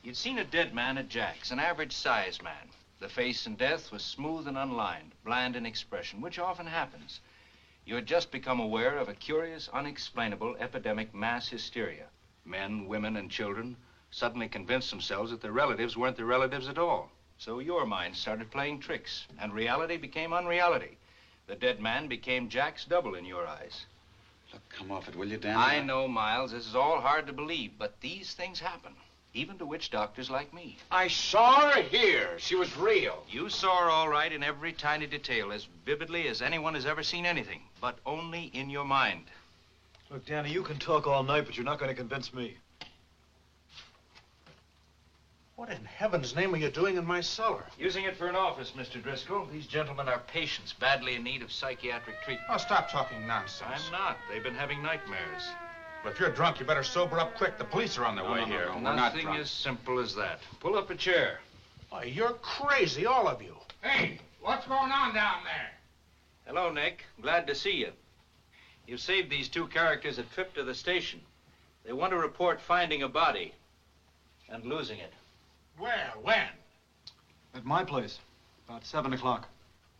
Speaker 11: You'd seen a dead man at Jack's, an average-sized man. The face in death was smooth and unlined, bland in expression, which often happens. You had just become aware of a curious, unexplainable epidemic mass hysteria. Men, women, and children suddenly convinced themselves that their relatives weren't their relatives at all. So your mind started playing tricks, and reality became unreality. The dead man became Jack's double in your eyes.
Speaker 6: Look, come off it, will you, Dan?
Speaker 11: I know, Miles, this is all hard to believe, but these things happen, even to witch doctors like me.
Speaker 6: I saw her here. She was real.
Speaker 11: You saw her all right in every tiny detail, as vividly as anyone has ever seen anything, but only in your mind.
Speaker 13: Look, Danny, you can talk all night, but you're not going to convince me.
Speaker 10: What in heaven's name are you doing in my cellar?
Speaker 11: Using it for an office, Mr. Driscoll. These gentlemen are patients badly in need of psychiatric treatment.
Speaker 10: Oh, stop talking nonsense.
Speaker 11: I'm not. They've been having nightmares.
Speaker 10: But if you're drunk, you better sober up quick. The police are on their
Speaker 11: No,
Speaker 10: way
Speaker 11: no, no,
Speaker 10: here.
Speaker 11: no,
Speaker 6: We're not
Speaker 11: Nothing
Speaker 6: drunk.
Speaker 11: as simple as that. Pull up a chair.
Speaker 10: Why, you're crazy, all of you.
Speaker 4: Hey, what's going on down there?
Speaker 11: Hello, Nick. Glad to see you. You've saved these two characters a trip to the station. They want to report finding a body and losing it.
Speaker 4: Where? When?
Speaker 13: At my place, about 7 o'clock.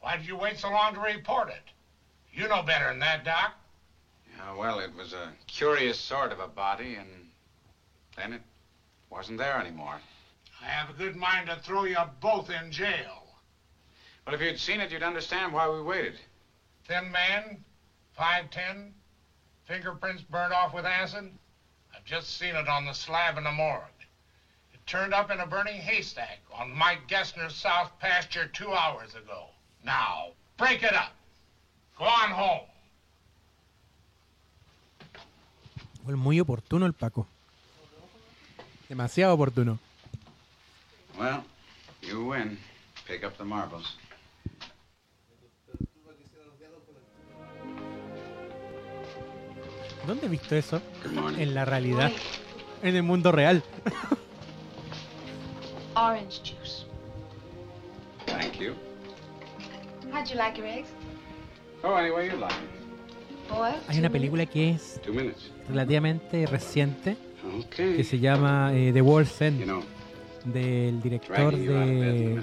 Speaker 4: Why did you wait so long to report it? You know better than that, Doc.
Speaker 6: Yeah, well, it was a curious sort of a body, and then it wasn't there anymore.
Speaker 4: I have a good mind to throw you both in jail.
Speaker 6: Well, if you'd seen it, you'd understand why we waited.
Speaker 4: Thin man, 5'10", fingerprints burned off with acid. I've just seen it on the slab in the morgue. It turned up in a burning haystack on Mike Gessner's south pasture two hours ago. Now, break it up. Go on home.
Speaker 3: Muy oportuno el Paco. Demasiado oportuno.
Speaker 6: Well, you win. Pick up the marbles.
Speaker 3: ¿Dónde he visto eso? En la realidad. En el mundo real.
Speaker 12: Orange juice.
Speaker 6: Thank you.
Speaker 12: How'd you like your eggs?
Speaker 6: Oh, any way you like.
Speaker 12: Boiled?
Speaker 3: Hay una película que es relativamente reciente que se llama eh, The World's End del director de,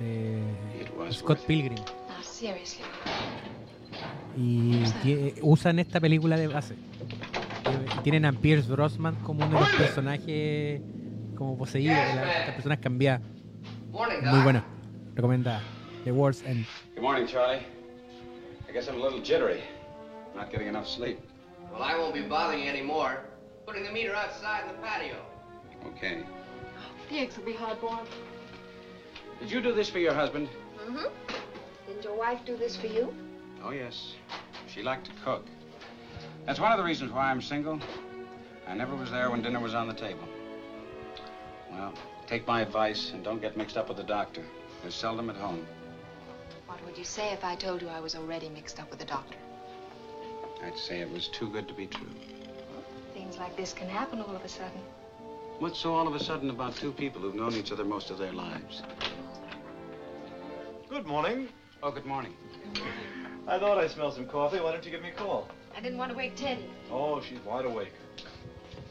Speaker 3: de Scott Pilgrim. Y eh, usan esta película de base. Eh, tienen a Pierce Brosnan como uno de los personajes como poseído, de las personas cambiadas. Muy buena, recomendada. The World's End.
Speaker 6: Good morning, Charlie. I guess I'm a little jittery. Not getting enough sleep.
Speaker 15: Well, I won't be bothering you anymore. Putting the meter outside in the patio.
Speaker 6: Okay.
Speaker 7: The eggs will be hard boiled.
Speaker 6: Did you do this for your husband?
Speaker 9: Mm-hmm. Didn't your wife do this for you?
Speaker 6: Oh, yes. She liked to cook. That's one of the reasons why I'm single. I never was there when dinner was on the table. Well, take my advice and don't get mixed up with the doctor. They're seldom at home.
Speaker 12: What would you say if I told you I was already mixed up with the doctor?
Speaker 6: I'd say it was too good to be true.
Speaker 12: Things like this can happen all of a sudden.
Speaker 6: What's so all of a sudden about two people who've known each other most of their lives?
Speaker 14: Good morning.
Speaker 6: Oh, good morning.
Speaker 14: I thought I smelled some coffee. Why don't you give me a call?
Speaker 12: I didn't want to wake Teddy.
Speaker 14: Oh, she's wide awake.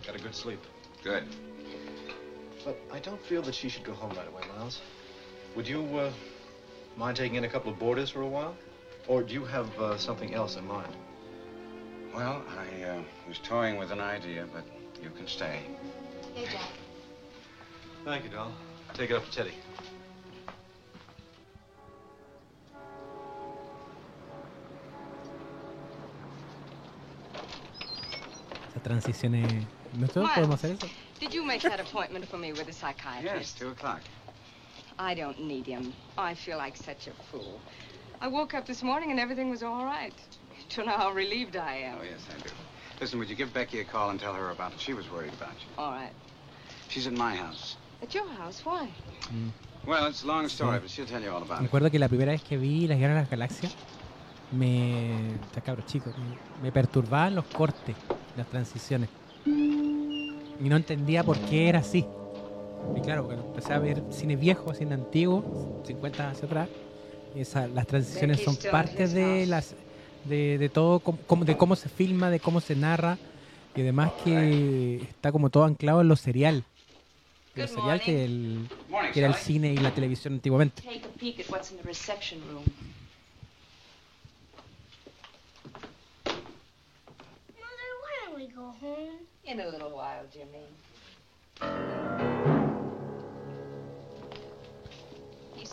Speaker 14: Got a good sleep.
Speaker 6: Good.
Speaker 14: But I don't feel that she should go home right away, Miles. Would you uh, mind taking in a couple of boarders for a while? Or do you have uh, something else in mind?
Speaker 6: Well, I uh, was toying with an idea, but you can stay.
Speaker 12: Hey, Jack.
Speaker 14: Thank you, doll. Take it up to Teddy.
Speaker 3: Esa transición es... ¿Nosotros podemos hacer eso?
Speaker 8: Did you make that appointment for me with a psychiatrist?
Speaker 6: Yes, two o'clock.
Speaker 8: I don't need him. I feel like such a fool. I woke up this morning and everything was all right. Don't know how relieved I am.
Speaker 6: Oh, yes, I do. Listen, would you give Becky a call and tell her about it? She was worried about you.
Speaker 8: All right.
Speaker 6: She's at my house.
Speaker 8: At your house? Why?
Speaker 6: Well, it's a long story, but she'll tell you all about
Speaker 3: Me
Speaker 6: it.
Speaker 3: acuerdo que la primera vez que vi Las Guerras de las Galaxias, me. Está cabros chicos, me, me perturbaban los cortes, las transiciones. Y no entendía por qué era así. Y claro, cuando empecé a ver cine viejo, cine antiguo, 50 hacia atrás, esa- las transiciones son parte de las de, de todo, com- de cómo se filma, de cómo se narra, y además que está como todo anclado en lo serial. Lo
Speaker 12: Good
Speaker 3: serial que, el, que era el cine y la televisión antiguamente.
Speaker 12: Take a peek at what's in the reception room.
Speaker 9: Mother, why don't we go home?
Speaker 8: In a little while, Jimmy.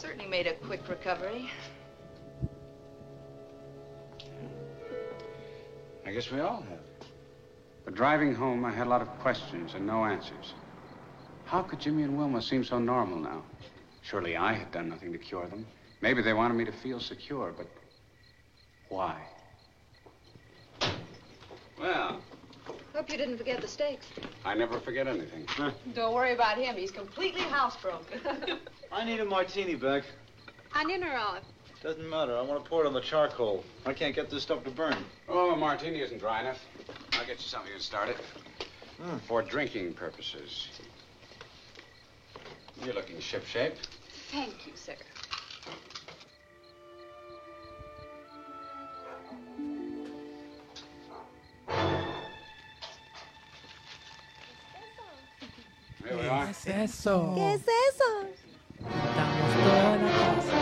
Speaker 12: Certainly made a quick recovery.
Speaker 6: I guess we all have. But driving home, I had a lot of questions and no answers. How could Jimmy and Wilma seem so normal now? Surely I had done nothing to cure them. Maybe they wanted me to feel secure, but why? Well,
Speaker 8: Hope you didn't forget the steaks.
Speaker 6: I never forget anything. Huh?
Speaker 8: Don't worry about him. He's completely housebroken.
Speaker 14: I need a martini, Beck.
Speaker 8: Onion or olive?
Speaker 14: Doesn't matter. I want to pour it on the charcoal. I can't get this stuff to burn.
Speaker 6: Oh, a martini isn't dry enough. I'll get you something to start it. Hmm. For drinking purposes. You're looking shipshape.
Speaker 8: Thank you, sir.
Speaker 3: ¿Qué es eso?
Speaker 1: ¿Qué es eso?
Speaker 3: Estamos toda la casa.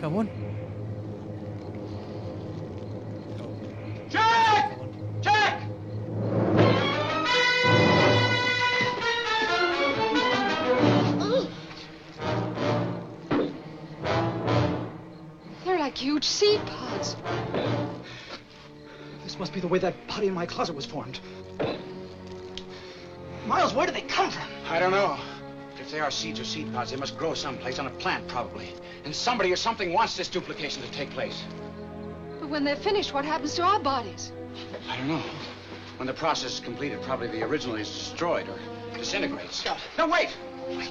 Speaker 3: Jabón.
Speaker 9: Huge seed pods.
Speaker 13: This must be the way that body in my closet was formed. Miles, where did they come from?
Speaker 6: I don't know. If they are seeds or seed pods, they must grow someplace on a plant, probably. And somebody or something wants this duplication to take place.
Speaker 9: But when they're finished, what happens to our bodies?
Speaker 6: I don't know. When the process is completed, probably the original is destroyed or disintegrates. No, wait!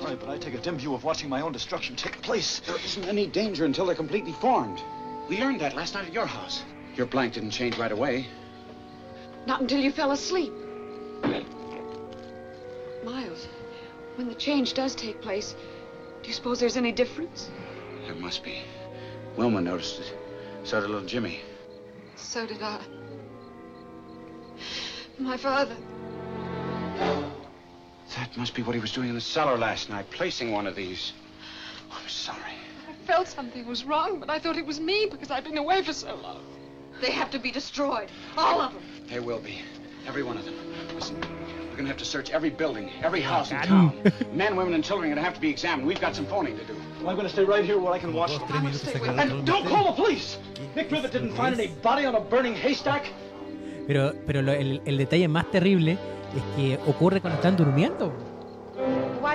Speaker 13: Sorry, but I take a dim view of watching my own destruction take place.
Speaker 6: There isn't any danger until they're completely formed. We learned that last night at your house. Your blank didn't change right away.
Speaker 9: Not until you fell asleep. Miles, when the change does take place, do you suppose there's any difference?
Speaker 6: There must be. Wilma noticed it. So did little Jimmy.
Speaker 9: So did I. My father.
Speaker 6: That must be what he was doing in the cellar last night, placing one of these. I'm sorry.
Speaker 9: I felt something was wrong, but I thought it was me because I'd been away for so long. They have to be destroyed. All of them.
Speaker 6: They will be. Every one of them. Listen, we're gonna have to search every building, every house in town. Men, women, and children are gonna have to be examined. We've got some phoning to do.
Speaker 13: Well, I'm going to stay right here where I can watch them. And don't call the police! Nick Grivett didn't find any body on a burning haystack.
Speaker 3: Pero, pero lo- el, el detalle más terrible es que ocurre cuando están durmiendo.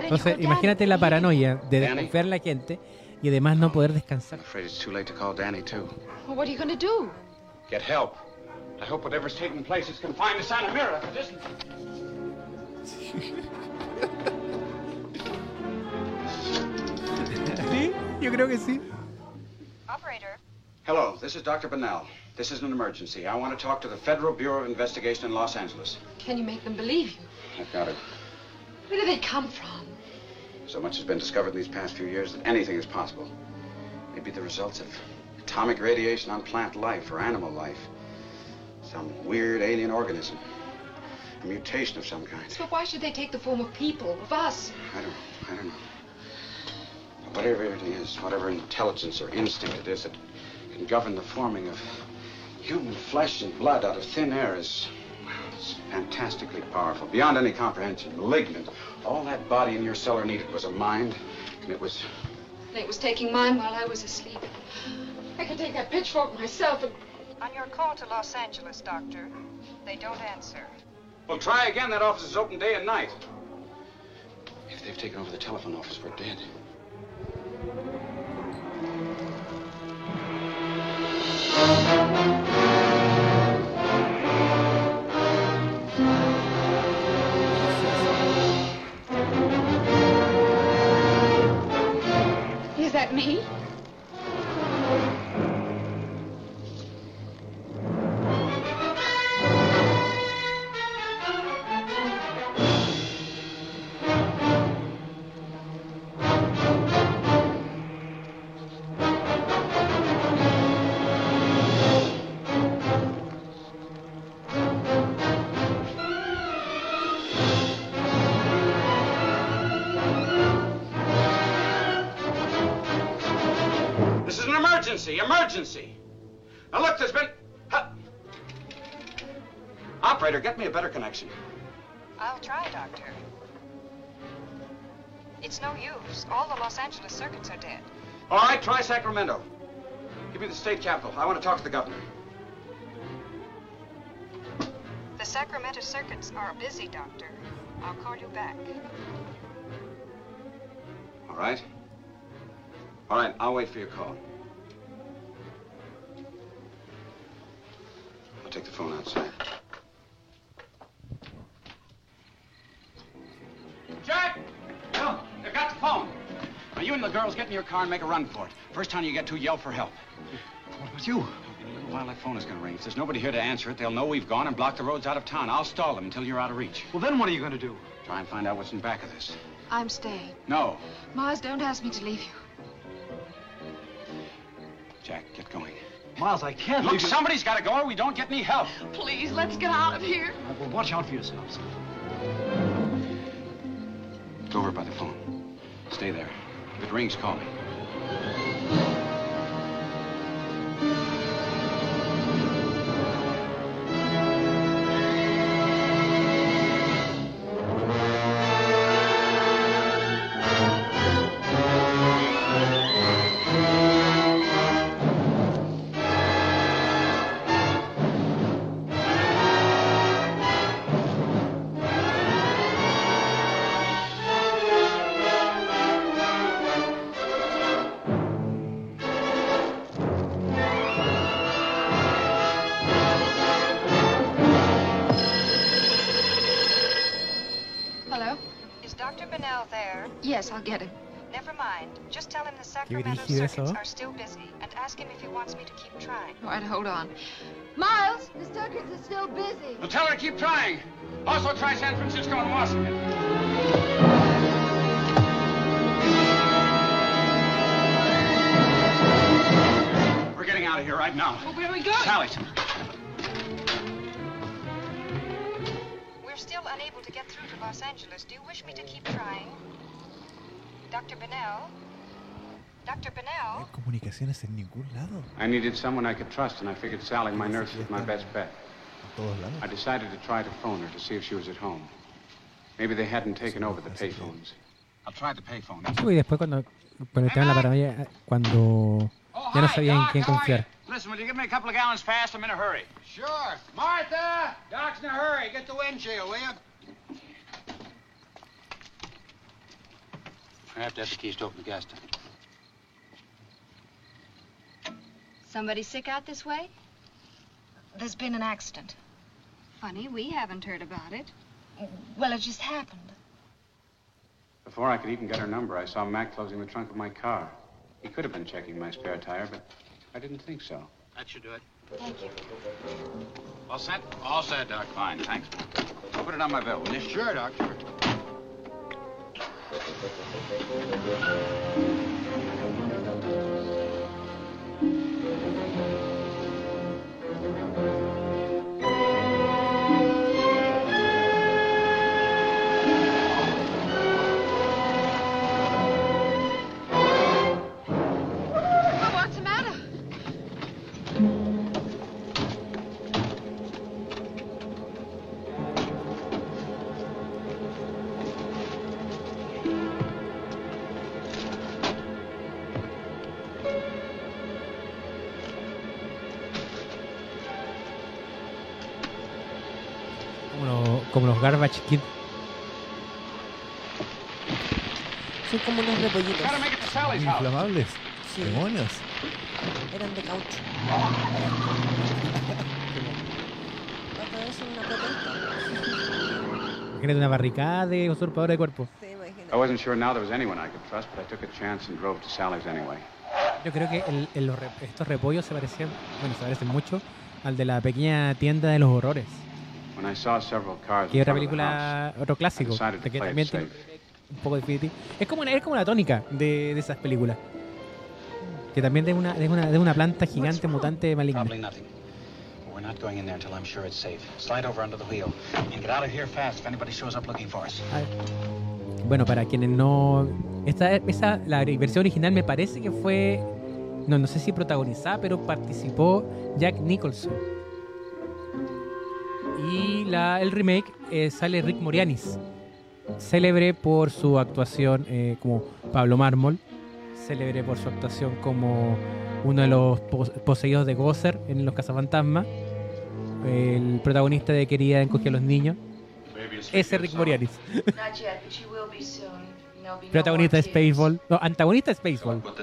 Speaker 3: Entonces, imagínate la paranoia de desconfiar en la gente y además no poder descansar. Sí, yo creo que sí.
Speaker 8: Operator.
Speaker 6: Hello, this is Dr. Bernal. This is an emergency. I want to talk to the Federal Bureau of Investigation in Los Angeles.
Speaker 9: Can you make them believe you?
Speaker 6: I've got it.
Speaker 9: Where do they come from?
Speaker 6: So much has been discovered in these past few years that anything is possible. Maybe the results of atomic radiation on plant life or animal life. Some weird alien organism. A mutation of some kind.
Speaker 9: But why should they take the form of people, of us?
Speaker 6: I don't know. I don't know. But whatever it is, whatever intelligence or instinct it is that can govern the forming of human flesh and blood out of thin air is well, it's fantastically powerful, beyond any comprehension, malignant. All that body in your cellar needed was a mind, and it was
Speaker 9: And it was taking mine while I was asleep. I could take that pitchfork myself and...
Speaker 8: on your call to Los Angeles, Doctor, they don't answer.
Speaker 6: Well, try again. That office is open day and night. If they've taken over the telephone office, we're dead.
Speaker 9: Is that
Speaker 6: नहीं। Emergency. Now look, there's been. Huh. Operator, get me a better connection.
Speaker 8: I'll try, Doctor. It's no use. All the Los Angeles circuits are dead.
Speaker 6: All right, try Sacramento. Give me the state capital. I want to talk to the governor.
Speaker 8: The Sacramento circuits are busy, Doctor. I'll call you back.
Speaker 6: All right? All right, I'll wait for your call. Take the phone outside. Jack! No, they've got the phone. Now, you and the girls get in your car and make a run for it. First time you get to, yell for help.
Speaker 13: What about you?
Speaker 6: In a little while, that phone is going to ring. If there's nobody here to answer it, they'll know we've gone and block the roads out of town. I'll stall them until you're out of reach.
Speaker 13: Well, then what are you going to do?
Speaker 6: Try and find out what's in back of this.
Speaker 9: I'm staying.
Speaker 6: No.
Speaker 9: Mars, don't ask me to leave you.
Speaker 6: Jack, get going.
Speaker 13: Miles, I can't
Speaker 6: Look, somebody's got to go or we don't get any help.
Speaker 9: Please, let's get out of here.
Speaker 13: Uh, Well, watch out for yourselves.
Speaker 6: Go over by the phone. Stay there. If it rings, call me.
Speaker 12: Tell him the Sacramento
Speaker 3: brígido
Speaker 12: circuits
Speaker 3: eso.
Speaker 12: are still busy and ask him if he wants me to keep trying. All right, hold on.
Speaker 7: Miles, the circuits are still busy.
Speaker 10: Well, tell her to keep trying. Also try San Francisco and Washington. We're getting out of here right now.
Speaker 12: Well, where are we going?
Speaker 10: Sally,
Speaker 12: We're still unable to get through to Los Angeles. Do you wish me to keep trying? Dr. Bennell? Dr. Bennell?
Speaker 2: Comunicaciones en ningún lado.
Speaker 6: I needed someone I could trust, and I figured Sally, my nurse, was my best bet.
Speaker 2: todos lados.
Speaker 6: I decided to try to phone her to see if she was at home. Maybe they hadn't taken over the payphones.
Speaker 10: I'll try the payphone.
Speaker 3: Y después cuando, cuando estaban en la paranoia, eh, cuando oh, ya no sabían en quién confiar.
Speaker 10: Listen, will you give me a couple of gallons fast? I'm in a hurry.
Speaker 15: Sure. Martha! Doc's in a hurry. Get the windshield, will you?
Speaker 10: I have to have the keys to open the gas tank.
Speaker 12: Somebody sick out this way? There's been an accident. Funny, we haven't heard about it. Well, it just happened.
Speaker 6: Before I could even get her number, I saw Mac closing the trunk of my car. He could have been checking my spare tire, but I didn't think so.
Speaker 10: That should do it.
Speaker 12: Thank you.
Speaker 10: All set?
Speaker 6: All set, Doc.
Speaker 10: Fine, thanks.
Speaker 6: Put it on my bill, will you?
Speaker 15: Sure, Doc, sure.
Speaker 3: Como los, Garbage Kids.
Speaker 1: Son como unos repollitos.
Speaker 2: Inflamables.
Speaker 1: Sí.
Speaker 2: Demonios.
Speaker 1: Eran de caucho. Otra vez una protesta.
Speaker 3: Imagínate una barricada de usurpadora de cuerpo.
Speaker 6: I wasn't sure now there was anyone I could trust, but I took a chance and drove to Sally's anyway.
Speaker 3: Yo creo que el- el- los re- estos repollos se parecían, bueno, se parecen mucho al de la pequeña tienda de los horrores. Que otra película, otro clásico, de que también tiene un poco. Es como, una- es como la tónica de, de esas películas. Que también de una, de una, de una planta gigante mutante maligna.
Speaker 10: We're not going in there until I'm sure it's safe. Slide over under the wheel and get out of here fast if anybody shows up looking for us.
Speaker 3: Bueno, para quienes no. Esta, esa, la versión original me parece que fue. No, no sé si protagonizada, pero participó Jack Nicholson. Y la, el remake eh, sale Rick Moranis, célebre por su actuación eh, como Pablo Mármol, célebre por su actuación como uno de los pos- poseídos de Gozer en Los Cazafantasmas, el protagonista de Querida encogió a los niños, ese Rick
Speaker 8: no
Speaker 3: Protagonista de. Spaceball. No, antagonista de Spaceball.
Speaker 10: Put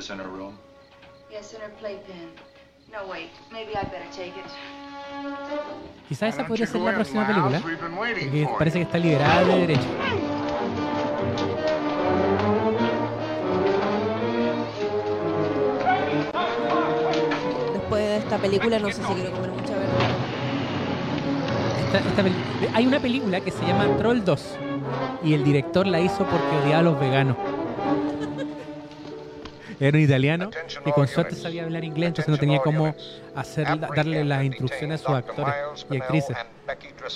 Speaker 3: Quizás esa podría ser la próxima película. Porque parece que está liberada de derecho.
Speaker 1: Después de esta película no sé si quiero comer mucha verdura.
Speaker 3: Esta- esta peli- hay una película que se llama Troll 2 y el director la hizo porque odiaba a los veganos. Era un italiano que con suerte sabía hablar inglés, entonces no tenía cómo hacer, darle las instrucciones a sus actores y actrices.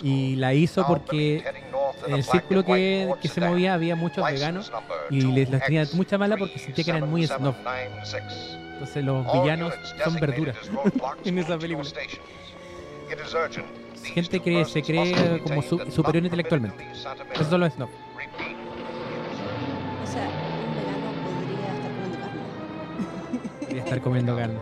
Speaker 3: Y la hizo porque en el círculo que, que se movía había muchos veganos y les, les tenía mucha mala porque sentía que eran muy snob. Entonces los villanos son verduras en esa película. Gente que se cree como su- superior intelectualmente. Eso son los snob.
Speaker 1: Podría estar comiendo carne.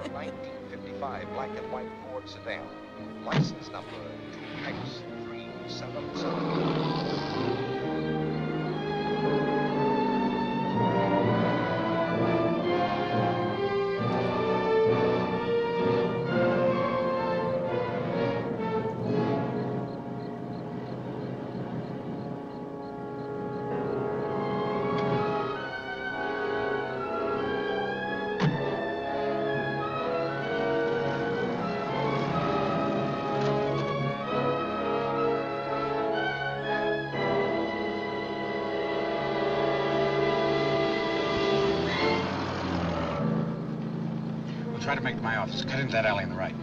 Speaker 6: Office. Cut into that alley on the right.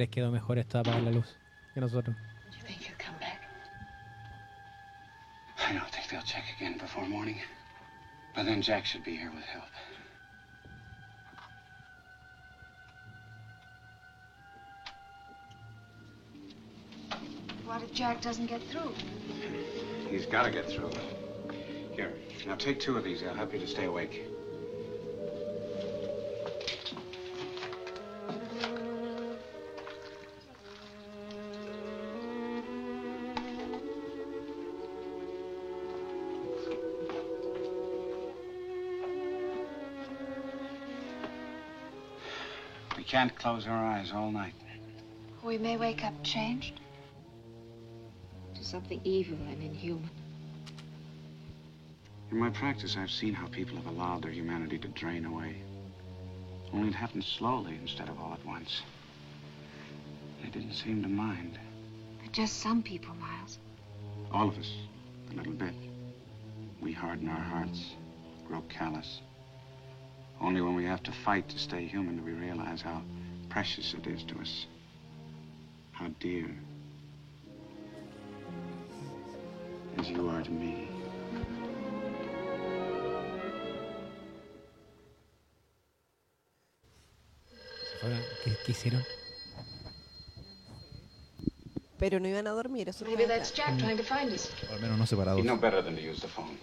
Speaker 3: Les quedó mejor esto de apagar la luz que nosotros.
Speaker 16: Do you think he'll come back?
Speaker 6: I don't think they'll check again before morning. By then, Jack should be here with help.
Speaker 9: What if Jack doesn't get through?
Speaker 6: He's got to get through. Here, now take two of these. They'll help you to stay awake. We can't close our eyes all night.
Speaker 9: We may wake up changed to something evil and inhuman.
Speaker 6: In my practice, I've seen how people have allowed their humanity to drain away. Only it happened slowly instead of all at once. They didn't seem to mind.
Speaker 9: But just some people, Miles.
Speaker 6: All of us, a little bit. We harden our hearts, grow callous. Only when we have to fight to stay human do we realize how precious it is to us. How dear. As you are to me.
Speaker 3: ¿Qué, qué hicieron?
Speaker 1: Pero no iban a dormir, eso
Speaker 16: Maybe
Speaker 1: estaba
Speaker 16: that's. Jack trying to find us.
Speaker 2: O al menos no separados.
Speaker 6: He'd know better than to use the phone.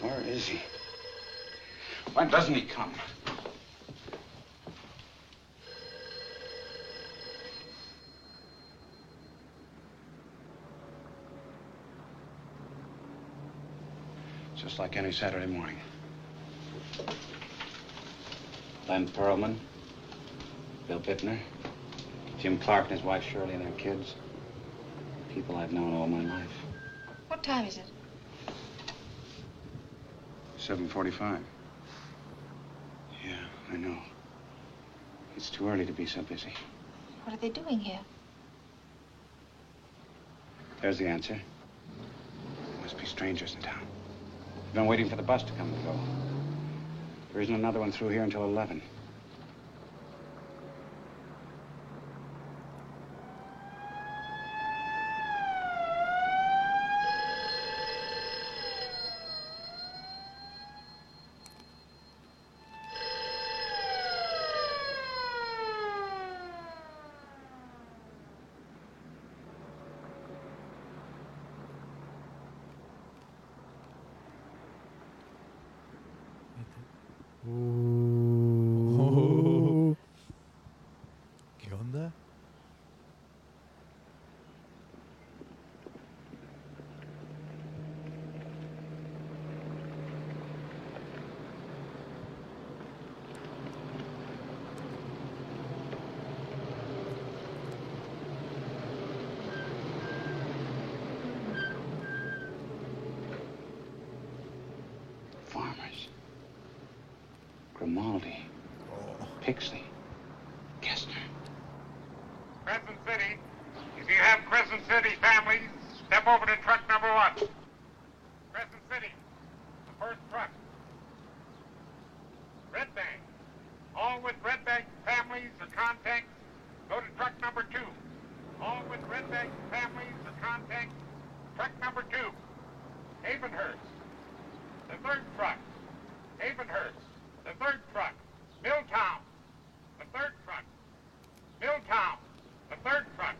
Speaker 6: Where is he? Why doesn't he come? Just like any Saturday morning. Len Perlman, Bill Bittner, Jim Clark and his wife Shirley and their kids. People I've known all my life.
Speaker 9: What time is it?
Speaker 6: 7.45. Yeah, I know. It's too early to be so busy.
Speaker 9: What are they doing here?
Speaker 6: There's the answer. Must be strangers in town. We've been waiting for the bus to come and go. There isn't another one through here until 11.
Speaker 2: Oh. ¿Qué onda?
Speaker 6: Farmers. Grimaldi. Oh. Pixley. Gessner.
Speaker 4: Crescent City. If you have Crescent City families, step over to truck number one. Crescent City, the first truck. Red Bank. All with Red Bank families or contacts, go to truck number two. All with Red Bank families or contacts, truck number two. Havenhurst. The third truck. Havenhurst. The third truck. Milltown. The third truck. Milltown. The third truck.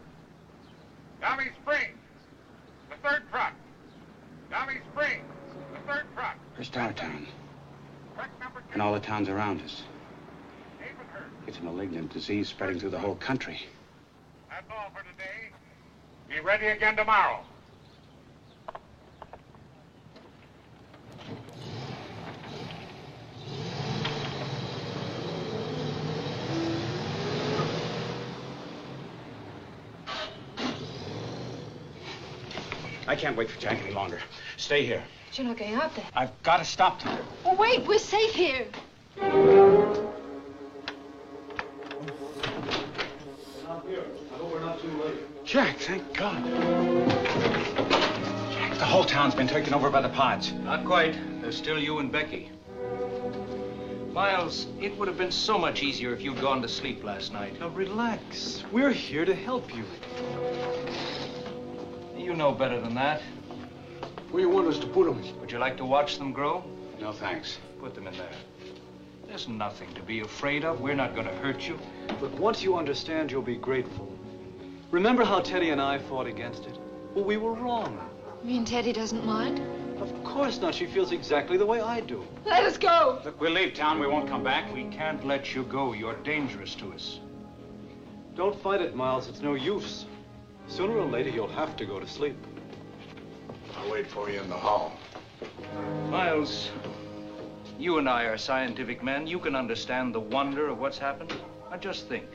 Speaker 4: Valley Springs. The third truck. Valley Springs. The third truck.
Speaker 6: Where's Town?
Speaker 4: Truck number two.
Speaker 6: And all the towns around us.
Speaker 4: Havenhurst.
Speaker 6: It's a malignant disease spreading through the whole country.
Speaker 4: That's all for today. Be ready again tomorrow.
Speaker 6: I can't wait for Jack any longer. Stay here.
Speaker 2: But you're not going out there.
Speaker 6: I've got to stop them.
Speaker 2: Oh, wait, we're safe here.
Speaker 6: Town's been taken over by the pods.
Speaker 11: Not quite. There's still you and Becky. Miles, it would have been so much easier if you'd gone to sleep last night.
Speaker 13: Now relax. We're here to help you.
Speaker 11: You know better than that.
Speaker 6: Where you want us to put them?
Speaker 11: Would you like to watch them grow?
Speaker 6: No, thanks.
Speaker 11: Put them in there. There's nothing to be afraid of. We're not going to hurt you.
Speaker 13: But once you understand, you'll be grateful. Remember how Teddy and I fought against it? Well, we were wrong.
Speaker 2: You mean Teddy doesn't mind?
Speaker 13: Of course not. She feels exactly the way I do.
Speaker 2: Let us go.
Speaker 6: Look, we'll leave town. We won't come back.
Speaker 11: We can't let you go. You're dangerous to us.
Speaker 13: Don't fight it, Miles. It's no use. Sooner or later, you'll have to go to sleep.
Speaker 17: I'll wait for you in the hall.
Speaker 11: Miles, you and I are scientific men. You can understand the wonder of what's happened. Now just think.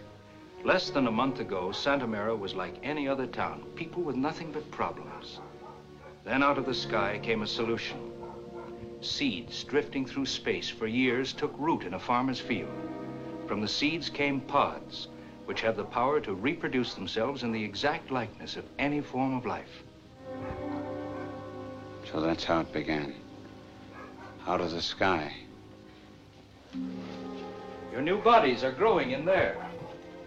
Speaker 11: Less than a month ago, Santa Mira was like any other town. People with nothing but problems. Then out of the sky came a solution. Seeds drifting through space for years took root in a farmer's field. From the seeds came pods, which have the power to reproduce themselves in the exact likeness of any form of life.
Speaker 6: So that's how it began. Out of the sky.
Speaker 11: Your new bodies are growing in there.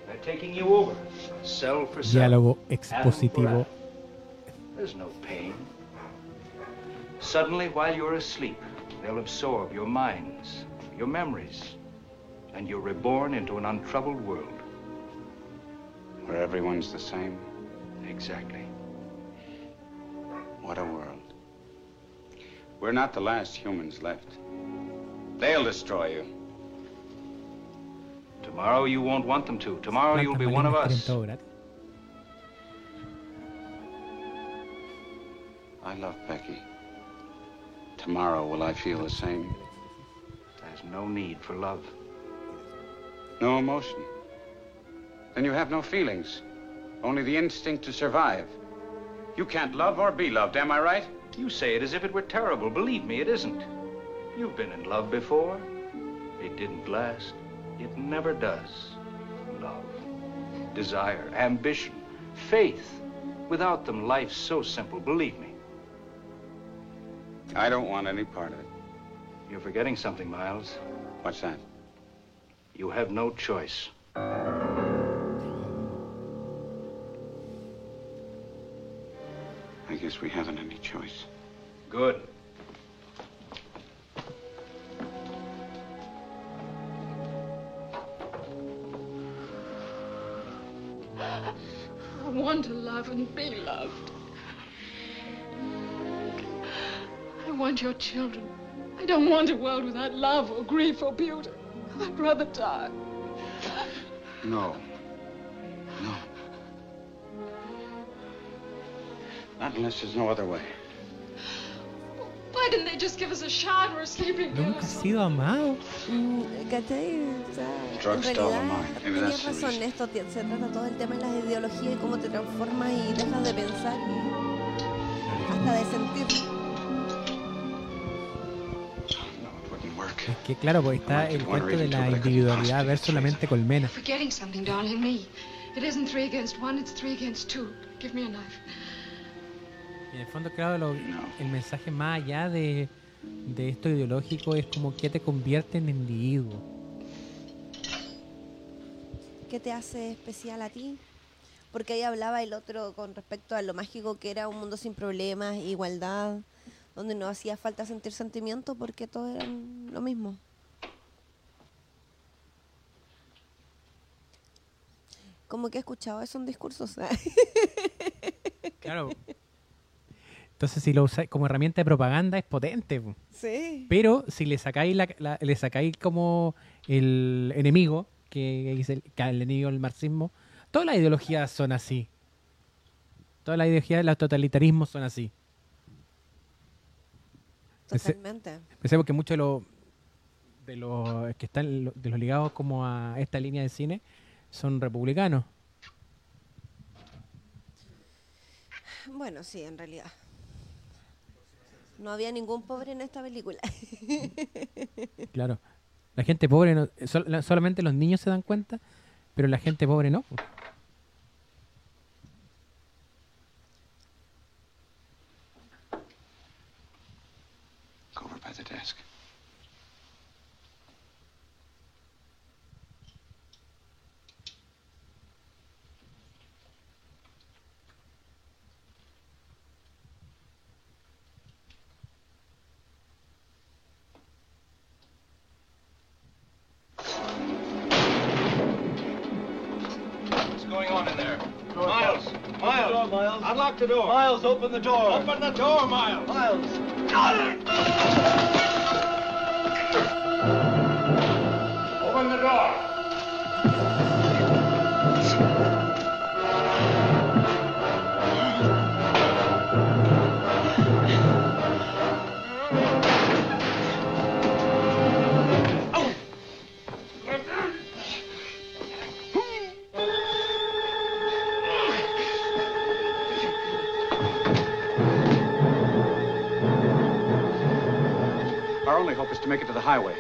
Speaker 11: They're taking you over, cell for cell.
Speaker 3: Diálogo expositivo.
Speaker 11: There's no pain. Suddenly, while you're asleep, they'll absorb your minds, your memories, and you're reborn into an untroubled world.
Speaker 6: Where everyone's the same.
Speaker 11: Exactly.
Speaker 6: What a world. We're not the last humans left. They'll destroy you.
Speaker 11: Tomorrow you won't want them to. Tomorrow you'll be one of us.
Speaker 6: I love Becky. Tomorrow, will I feel the same?
Speaker 11: There's no need for love.
Speaker 6: No emotion. Then you have no feelings. Only the instinct to survive. You can't love or be loved, am I right?
Speaker 11: You say it as if it were terrible. Believe me, it isn't. You've been in love before. It didn't last. It never does. Love, desire, ambition, faith. Without them, life's so simple. Believe me.
Speaker 6: I don't want any part of it.
Speaker 11: You're forgetting something, Miles.
Speaker 6: What's that?
Speaker 11: You have no choice.
Speaker 6: I guess we haven't any choice.
Speaker 11: Good.
Speaker 9: I want to love and be loved. Want your children. I don't want a world without love or grief or beauty. I'd rather die.
Speaker 6: No. No. Not unless there's no other way.
Speaker 9: Why didn't they just give us a shot or a sleeping
Speaker 3: Nunca
Speaker 9: pill?
Speaker 3: has sido amado.
Speaker 1: ¿Cachai? O sea, en
Speaker 6: Drugs dull the
Speaker 1: realidad
Speaker 6: mind. Maybe
Speaker 1: tenías
Speaker 6: that's the
Speaker 1: razón,
Speaker 6: reason.
Speaker 1: esto ti- se trata todo el tema de las ideologías y cómo te transformas y dejas de pensar y hasta de sentir.
Speaker 3: Que claro, pues está el cuento de la individualidad versus la mente colmena.
Speaker 9: Forgetting something, darling, me. It isn't three against one, it's three against two. Give me a knife.
Speaker 3: Y en el fondo, claro, lo- el mensaje más allá de, de esto ideológico es como que te convierte en individuo.
Speaker 1: ¿Qué te hace especial a ti? Porque ahí hablaba el otro con respecto a lo mágico que era un mundo sin problemas, igualdad, donde no hacía falta sentir sentimientos porque todos eran lo mismo. Como que he escuchado eso en discursos.
Speaker 3: Claro. Entonces, si lo usáis como herramienta de propaganda, es potente. po.
Speaker 1: Sí.
Speaker 3: Pero si le sacáis, la, la- le sacáis como el enemigo, que es el, que el enemigo del marxismo, todas las ideologías son así. Todas las ideologías de los totalitarismos son así.
Speaker 1: Totalmente.
Speaker 3: Pensemos que muchos de los de los que están de los ligados como a esta línea de cine son republicanos.
Speaker 1: Bueno, sí, en realidad. No había ningún pobre en esta película.
Speaker 3: Claro. La gente pobre, no- sol- la- solamente los niños se dan cuenta, pero la gente pobre no.
Speaker 6: The
Speaker 13: door!
Speaker 11: Miles,
Speaker 13: open the door. Open the door,
Speaker 11: Miles!
Speaker 13: Miles.
Speaker 11: Open the door!
Speaker 6: Hope to make it to the highway.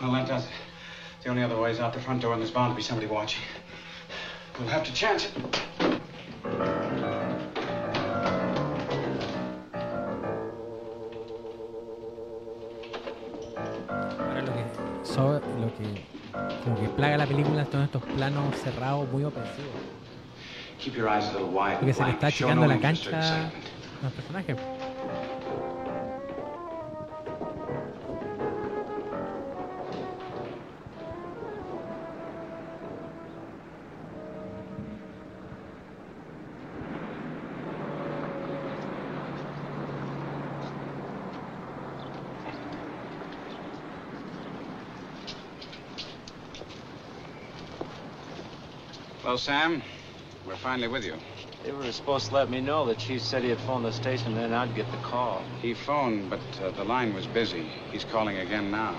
Speaker 6: Well, that does it. The only other way is out the front door, and there's bound to be somebody watching. We'll have to chance it.
Speaker 3: película son estos planos cerrados muy
Speaker 6: ofensivos.
Speaker 3: Porque se le está achicando la cancha a los personajes.
Speaker 6: Well, Sam, we're finally with you.
Speaker 18: They were supposed to let me know that Chief said he had phoned the station, then I'd get the call.
Speaker 6: He phoned, but uh, the line was busy. He's calling again now.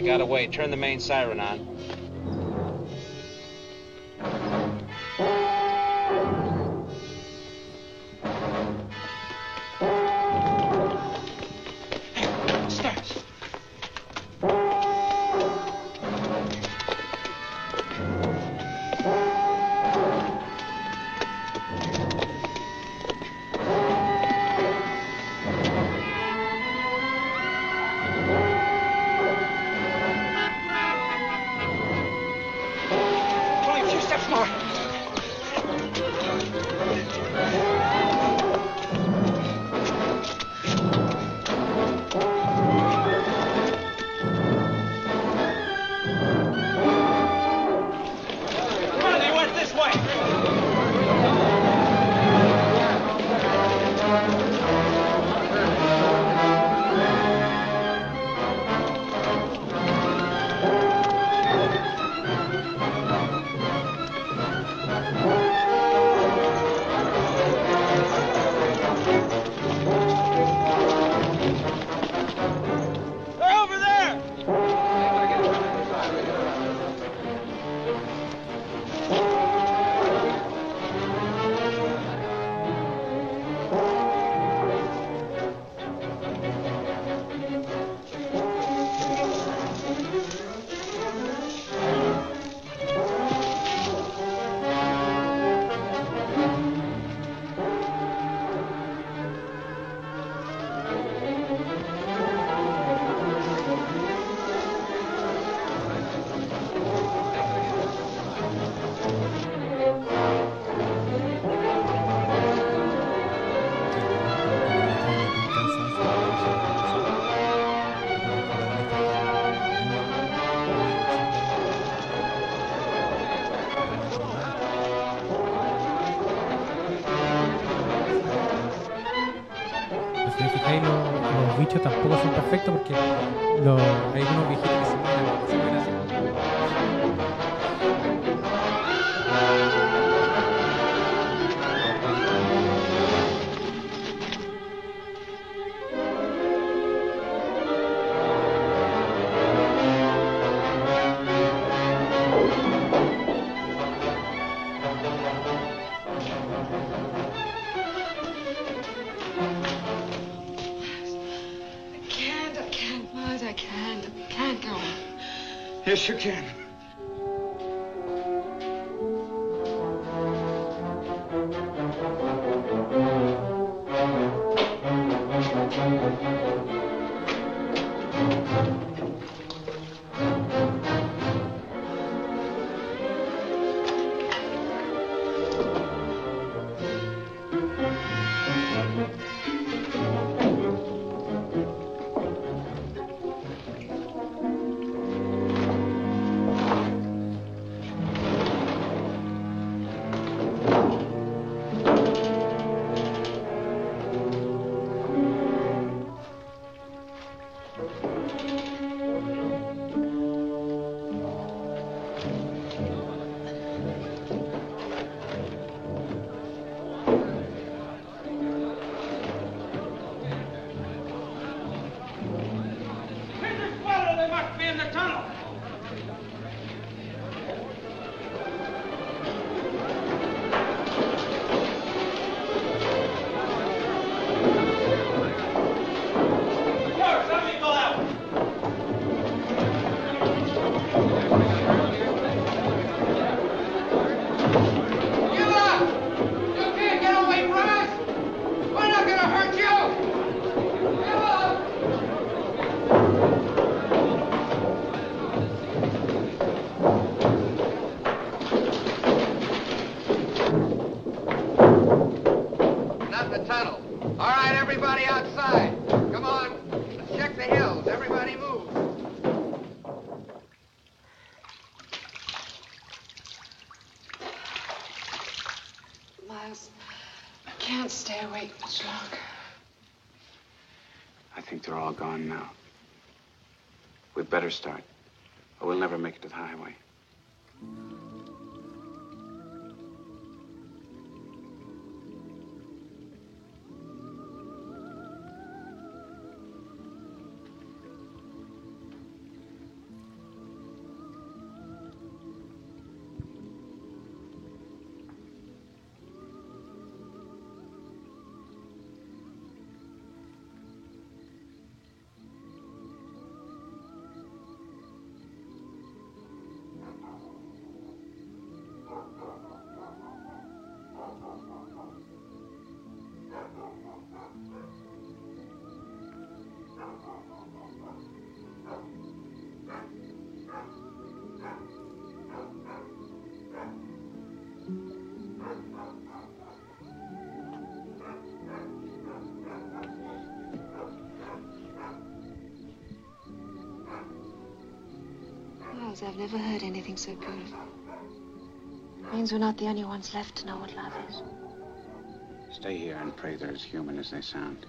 Speaker 18: Got away. Turn the main siren on.
Speaker 6: Better start, or we'll never make it to the highway.
Speaker 9: I've never heard anything so beautiful. It Means we're not the only ones left to know what love is.
Speaker 6: Stay here and pray they're as human as they sound.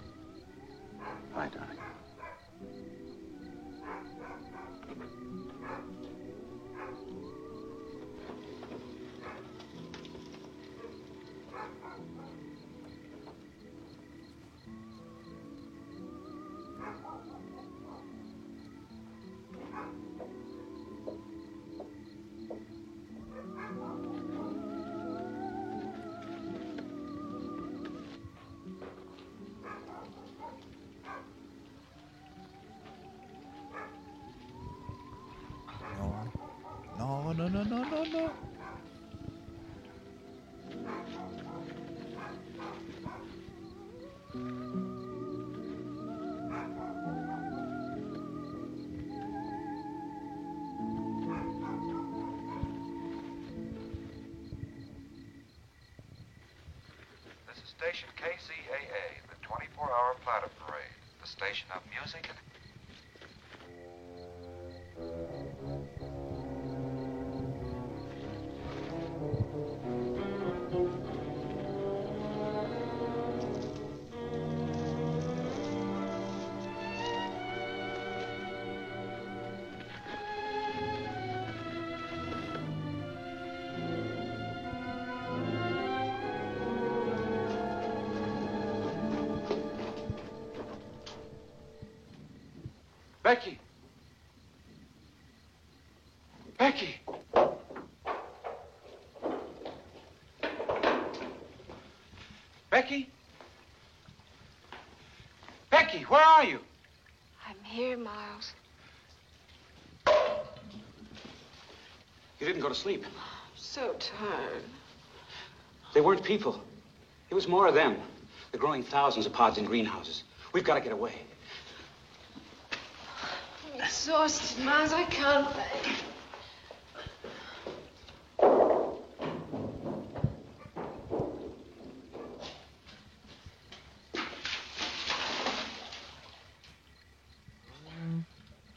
Speaker 18: KCAA, the 24-hour platter parade, the station of music and
Speaker 6: to sleep.
Speaker 9: I'm so tired.
Speaker 6: They weren't people. It was more of them. They're growing thousands of pods in greenhouses. We've got to get away.
Speaker 9: I'm exhausted, Miles. I can't think.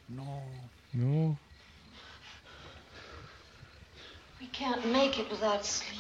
Speaker 3: No. No.
Speaker 9: We can't make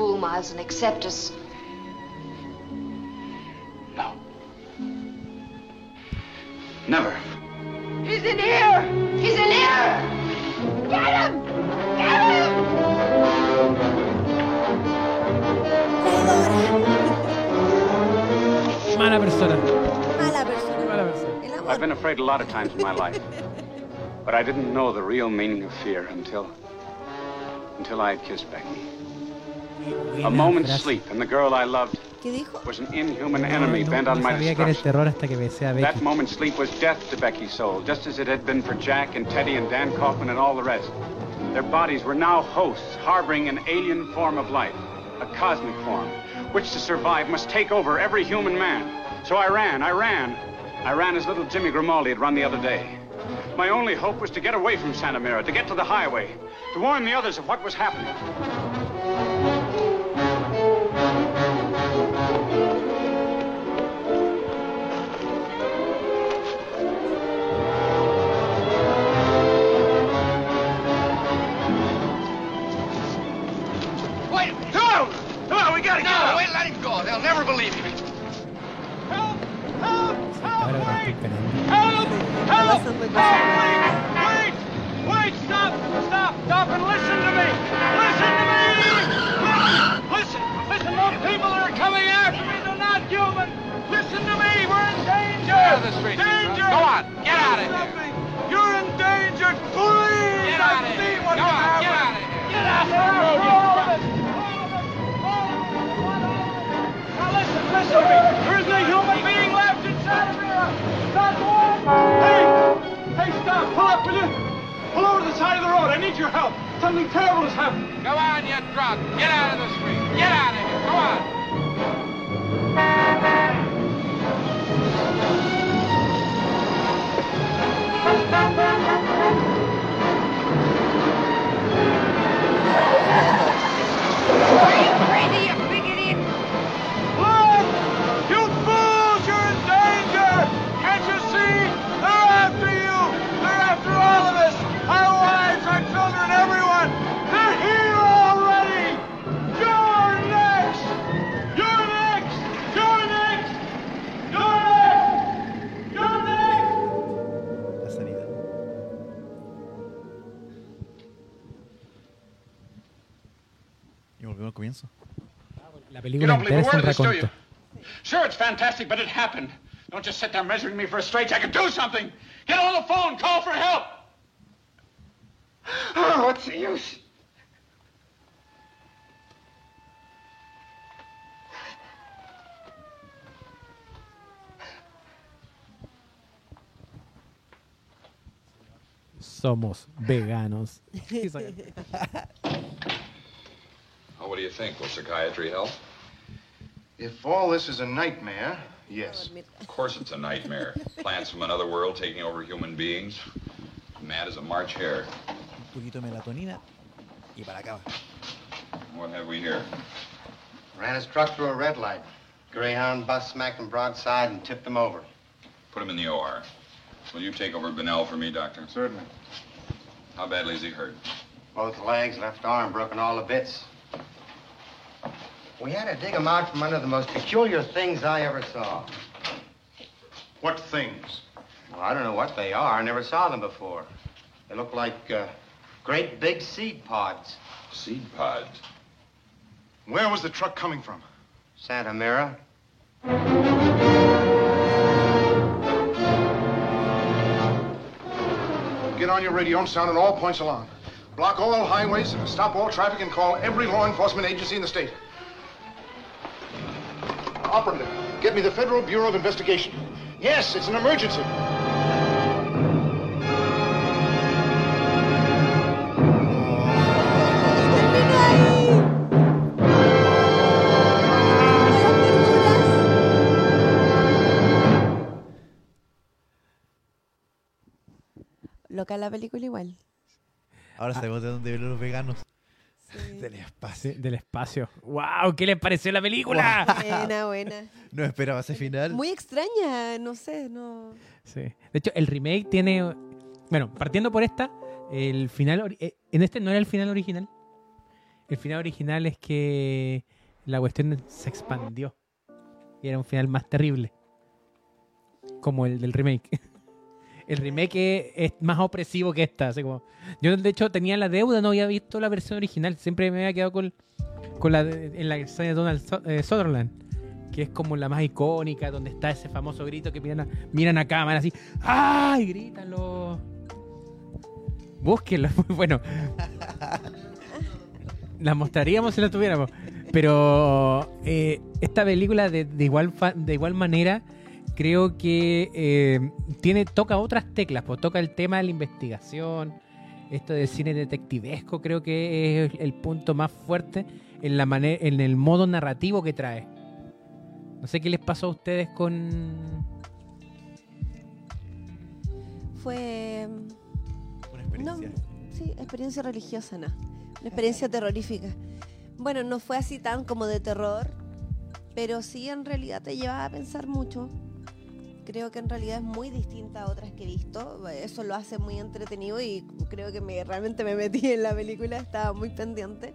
Speaker 9: fool, Miles, and accept us.
Speaker 6: No. Never.
Speaker 9: He's in here! He's in here! Get him! Get him!
Speaker 3: Mala persona.
Speaker 1: Mala persona.
Speaker 3: Mala persona.
Speaker 6: I've been afraid a lot of times in my life. But I didn't know the real meaning of fear until. until I had kissed Becky. A moment's sleep, and the girl I loved
Speaker 1: ¿Qué dijo?
Speaker 6: was an inhuman enemy bent on my
Speaker 3: sabía que era el
Speaker 6: destruction.
Speaker 3: terror hasta que besé a
Speaker 6: That
Speaker 3: Becky.
Speaker 6: moment's sleep was death to Becky's soul, just as it had been for Jack and Teddy and Dan Kauffman and all the rest. Their bodies were now hosts, harboring an alien form of life, a cosmic form, which to survive must take over every human man. So I ran, I ran. I ran as little Jimmy Grimaldi had run the other day. My only hope was to get away from Santa Mira, to get to the highway, to warn the others of what was happening.
Speaker 13: Never believe him. Help! Help!
Speaker 3: Ahora que estoy esperando.
Speaker 13: Help! Help!
Speaker 1: pasando
Speaker 13: Help!
Speaker 1: cosas
Speaker 13: Wait! Wait! Wait! Stop! Stop! Stop and listen to me! Listen to me! Listen! Listen! Those people that are coming after me, they're not human! Listen to me! We're in danger!
Speaker 18: Get out of the street.
Speaker 13: Danger!
Speaker 18: Go on, get out of here.
Speaker 13: You're in danger! Please!
Speaker 18: Get out of here. Go on, get out of here.
Speaker 13: Get out of here! There isn't a human being left in Santa Mira. Not one. Hey! Hey, stop. Pull up, will you? Pull over to the side of the road. I need your help. Something terrible has happened.
Speaker 18: Go on, you drunk. Get out of the street. Get out of here. Go on.
Speaker 2: Al comienzo.
Speaker 3: La
Speaker 6: You
Speaker 3: película
Speaker 6: don't believe
Speaker 3: entera
Speaker 6: a
Speaker 3: es un
Speaker 6: word of this, do you?
Speaker 3: raconto.
Speaker 6: Sure, it's fantastic, but it happened. Don't just sit there measuring me for a straitjacket. Do something. Get on the phone. Call for help.
Speaker 13: Oh, what's the use?
Speaker 3: Somos veganos.
Speaker 19: Oh, what do you think? Will psychiatry help?
Speaker 5: If all this is a nightmare, yes.
Speaker 19: Of course it's a nightmare. Plants from another world taking over human beings. Mad as a March hare.
Speaker 2: Un poquito de melatonina y para acá.
Speaker 19: What have we here?
Speaker 5: Ran his truck through a red light.
Speaker 20: Greyhound bus smacked him broadside and tipped him over.
Speaker 21: Put him in the OR. Will you take over Bennell for me, Doctor?
Speaker 5: Certainly.
Speaker 21: How badly is he hurt?
Speaker 20: Both legs, left arm broken all the bits. We had to dig him out from under the most peculiar things I ever saw.
Speaker 5: What things?
Speaker 20: Well, I don't know what they are. I never saw them before. They look like uh, great big seed pods.
Speaker 21: Seed pods?
Speaker 5: Where was the truck coming from?
Speaker 20: Santa Mira.
Speaker 5: Get on your radio and sound on all points along. Block all highways, stop all traffic, and call every law enforcement agency in the state. Operative, get me the Federal Bureau of Investigation. Yes, it's an emergency.
Speaker 1: Loca la película igual.
Speaker 2: Ahora sabemos de dónde vienen los veganos.
Speaker 3: Del espacio. del espacio. ¡Wow! ¿Qué les pareció la película?
Speaker 1: Buena, buena.
Speaker 2: No esperaba ese final.
Speaker 1: Muy extraña, no sé, no.
Speaker 3: Sí. De hecho, el remake tiene. Bueno, partiendo por esta, el final. eh, En este no era el final original. El final original es que la cuestión se expandió. Y era un final más terrible. Como el del remake. El remake es, más opresivo que esta. Así como, yo, de hecho, tenía la deuda, no había visto la versión original. Siempre me había quedado con, con la en la escena de Donald eh, Sutherland. Que es como la más icónica, donde está ese famoso grito que miran a, miran a cámara así. ¡Ay! Grítalo. Búsquenlo, es muy bueno. La mostraríamos si la tuviéramos. Pero eh, esta película de, de igual de igual manera creo que eh, tiene toca otras teclas, pues toca el tema de la investigación, esto del cine detectivesco creo que es el punto más fuerte en la mane- en el modo narrativo que trae. No sé qué les pasó a ustedes con
Speaker 1: Fue.
Speaker 2: Una experiencia.
Speaker 1: No, sí, experiencia religiosa, no. Una experiencia terrorífica. Bueno, no fue así tan como de terror, pero sí en realidad te llevaba a pensar mucho. Creo que en realidad es muy distinta a otras que he visto. Eso lo hace muy entretenido y creo que me, realmente me metí en la película, estaba muy pendiente.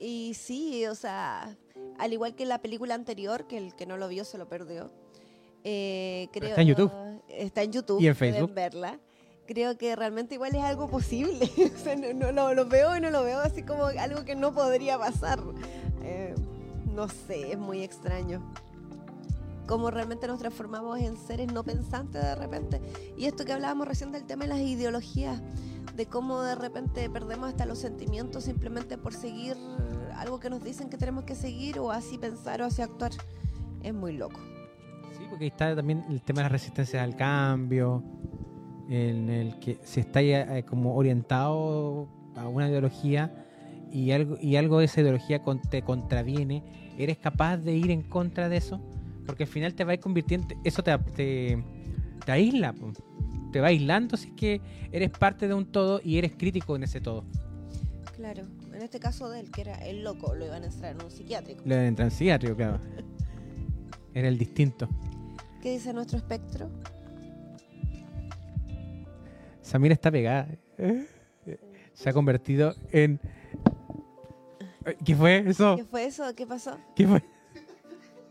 Speaker 1: Y sí, o sea, al igual que la película anterior, que el que no lo vio se lo perdió. eh, creo,
Speaker 3: está en YouTube.
Speaker 1: Está en YouTube.
Speaker 3: Y en
Speaker 1: pueden
Speaker 3: Facebook.
Speaker 1: verla. Creo que realmente igual es algo posible. o sea, no, no lo, lo veo y no lo veo así como algo que no podría pasar. Eh, no sé, es muy extraño. Cómo realmente nos transformamos en seres no pensantes de repente. Y esto que hablábamos recién del tema de las ideologías, de cómo de repente perdemos hasta los sentimientos simplemente por seguir algo que nos dicen que tenemos que seguir o así pensar o así actuar. Es muy loco.
Speaker 3: Sí, porque está también el tema de las resistencias al cambio, en el que si está ya, eh, como orientado a una ideología y algo, y algo de esa ideología te contraviene, ¿eres capaz de ir en contra de eso? Porque al final te va a ir convirtiendo, eso te, te, te aísla, te va aislando si es que eres parte de un todo y eres crítico en ese todo.
Speaker 1: Claro, en este caso de él, que era el loco, lo iban a entrar en un psiquiátrico.
Speaker 3: Lo del transiatrio, claro. Era el distinto.
Speaker 1: ¿Qué dice nuestro espectro?
Speaker 3: Samira está pegada. Se ha convertido en. ¿Qué fue eso?
Speaker 1: ¿Qué fue eso? ¿Qué pasó?
Speaker 3: ¿Qué fue?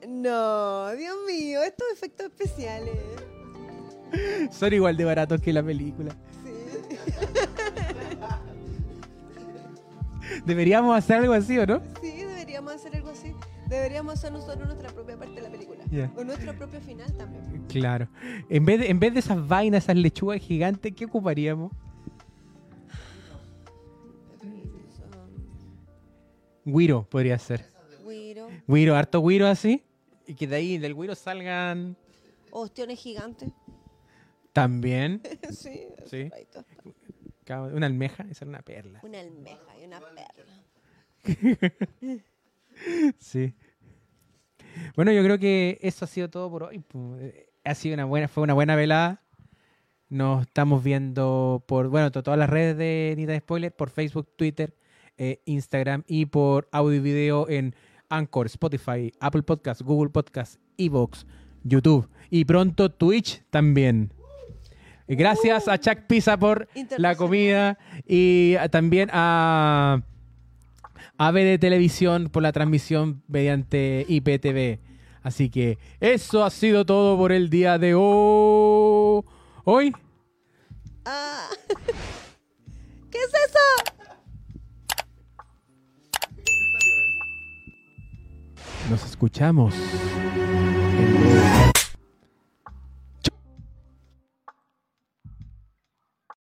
Speaker 1: No, Dios mío, estos efectos especiales.
Speaker 3: Son igual de baratos que la película. Deberíamos hacer algo así, ¿o no?
Speaker 1: Sí, deberíamos hacer algo así. Deberíamos hacer nosotros nuestra propia parte de la película.
Speaker 3: Ya.
Speaker 1: O nuestro propio final también.
Speaker 3: Claro. En vez de, en vez de esas vainas, esas lechugas gigantes, ¿qué ocuparíamos? Guiro podría ser.
Speaker 1: Guiro.
Speaker 3: Guiro, harto guiro así. Y que de ahí, del guiro salgan
Speaker 1: Ostiones gigantes.
Speaker 3: también.
Speaker 1: sí,
Speaker 3: Sí. Una almeja, esa era una perla.
Speaker 1: Una almeja y una perla.
Speaker 3: Sí. Bueno, yo creo que eso ha sido todo por hoy. Eh, Ha sido una buena, fue una buena velada. Nos estamos viendo por, bueno, to- todas las redes de Nita de Spoiler, por Facebook, Twitter, eh, Instagram y por audio y video en Anchor, Spotify, Apple Podcast, Google Podcast, Evox, YouTube y pronto Twitch también. Gracias a Chuck Pizza por la comida y también a AVE de Televisión por la transmisión mediante IPTV. Así que eso ha sido todo por el día de ho- hoy.
Speaker 1: Ah. ¿Qué es eso?
Speaker 3: Nos escuchamos.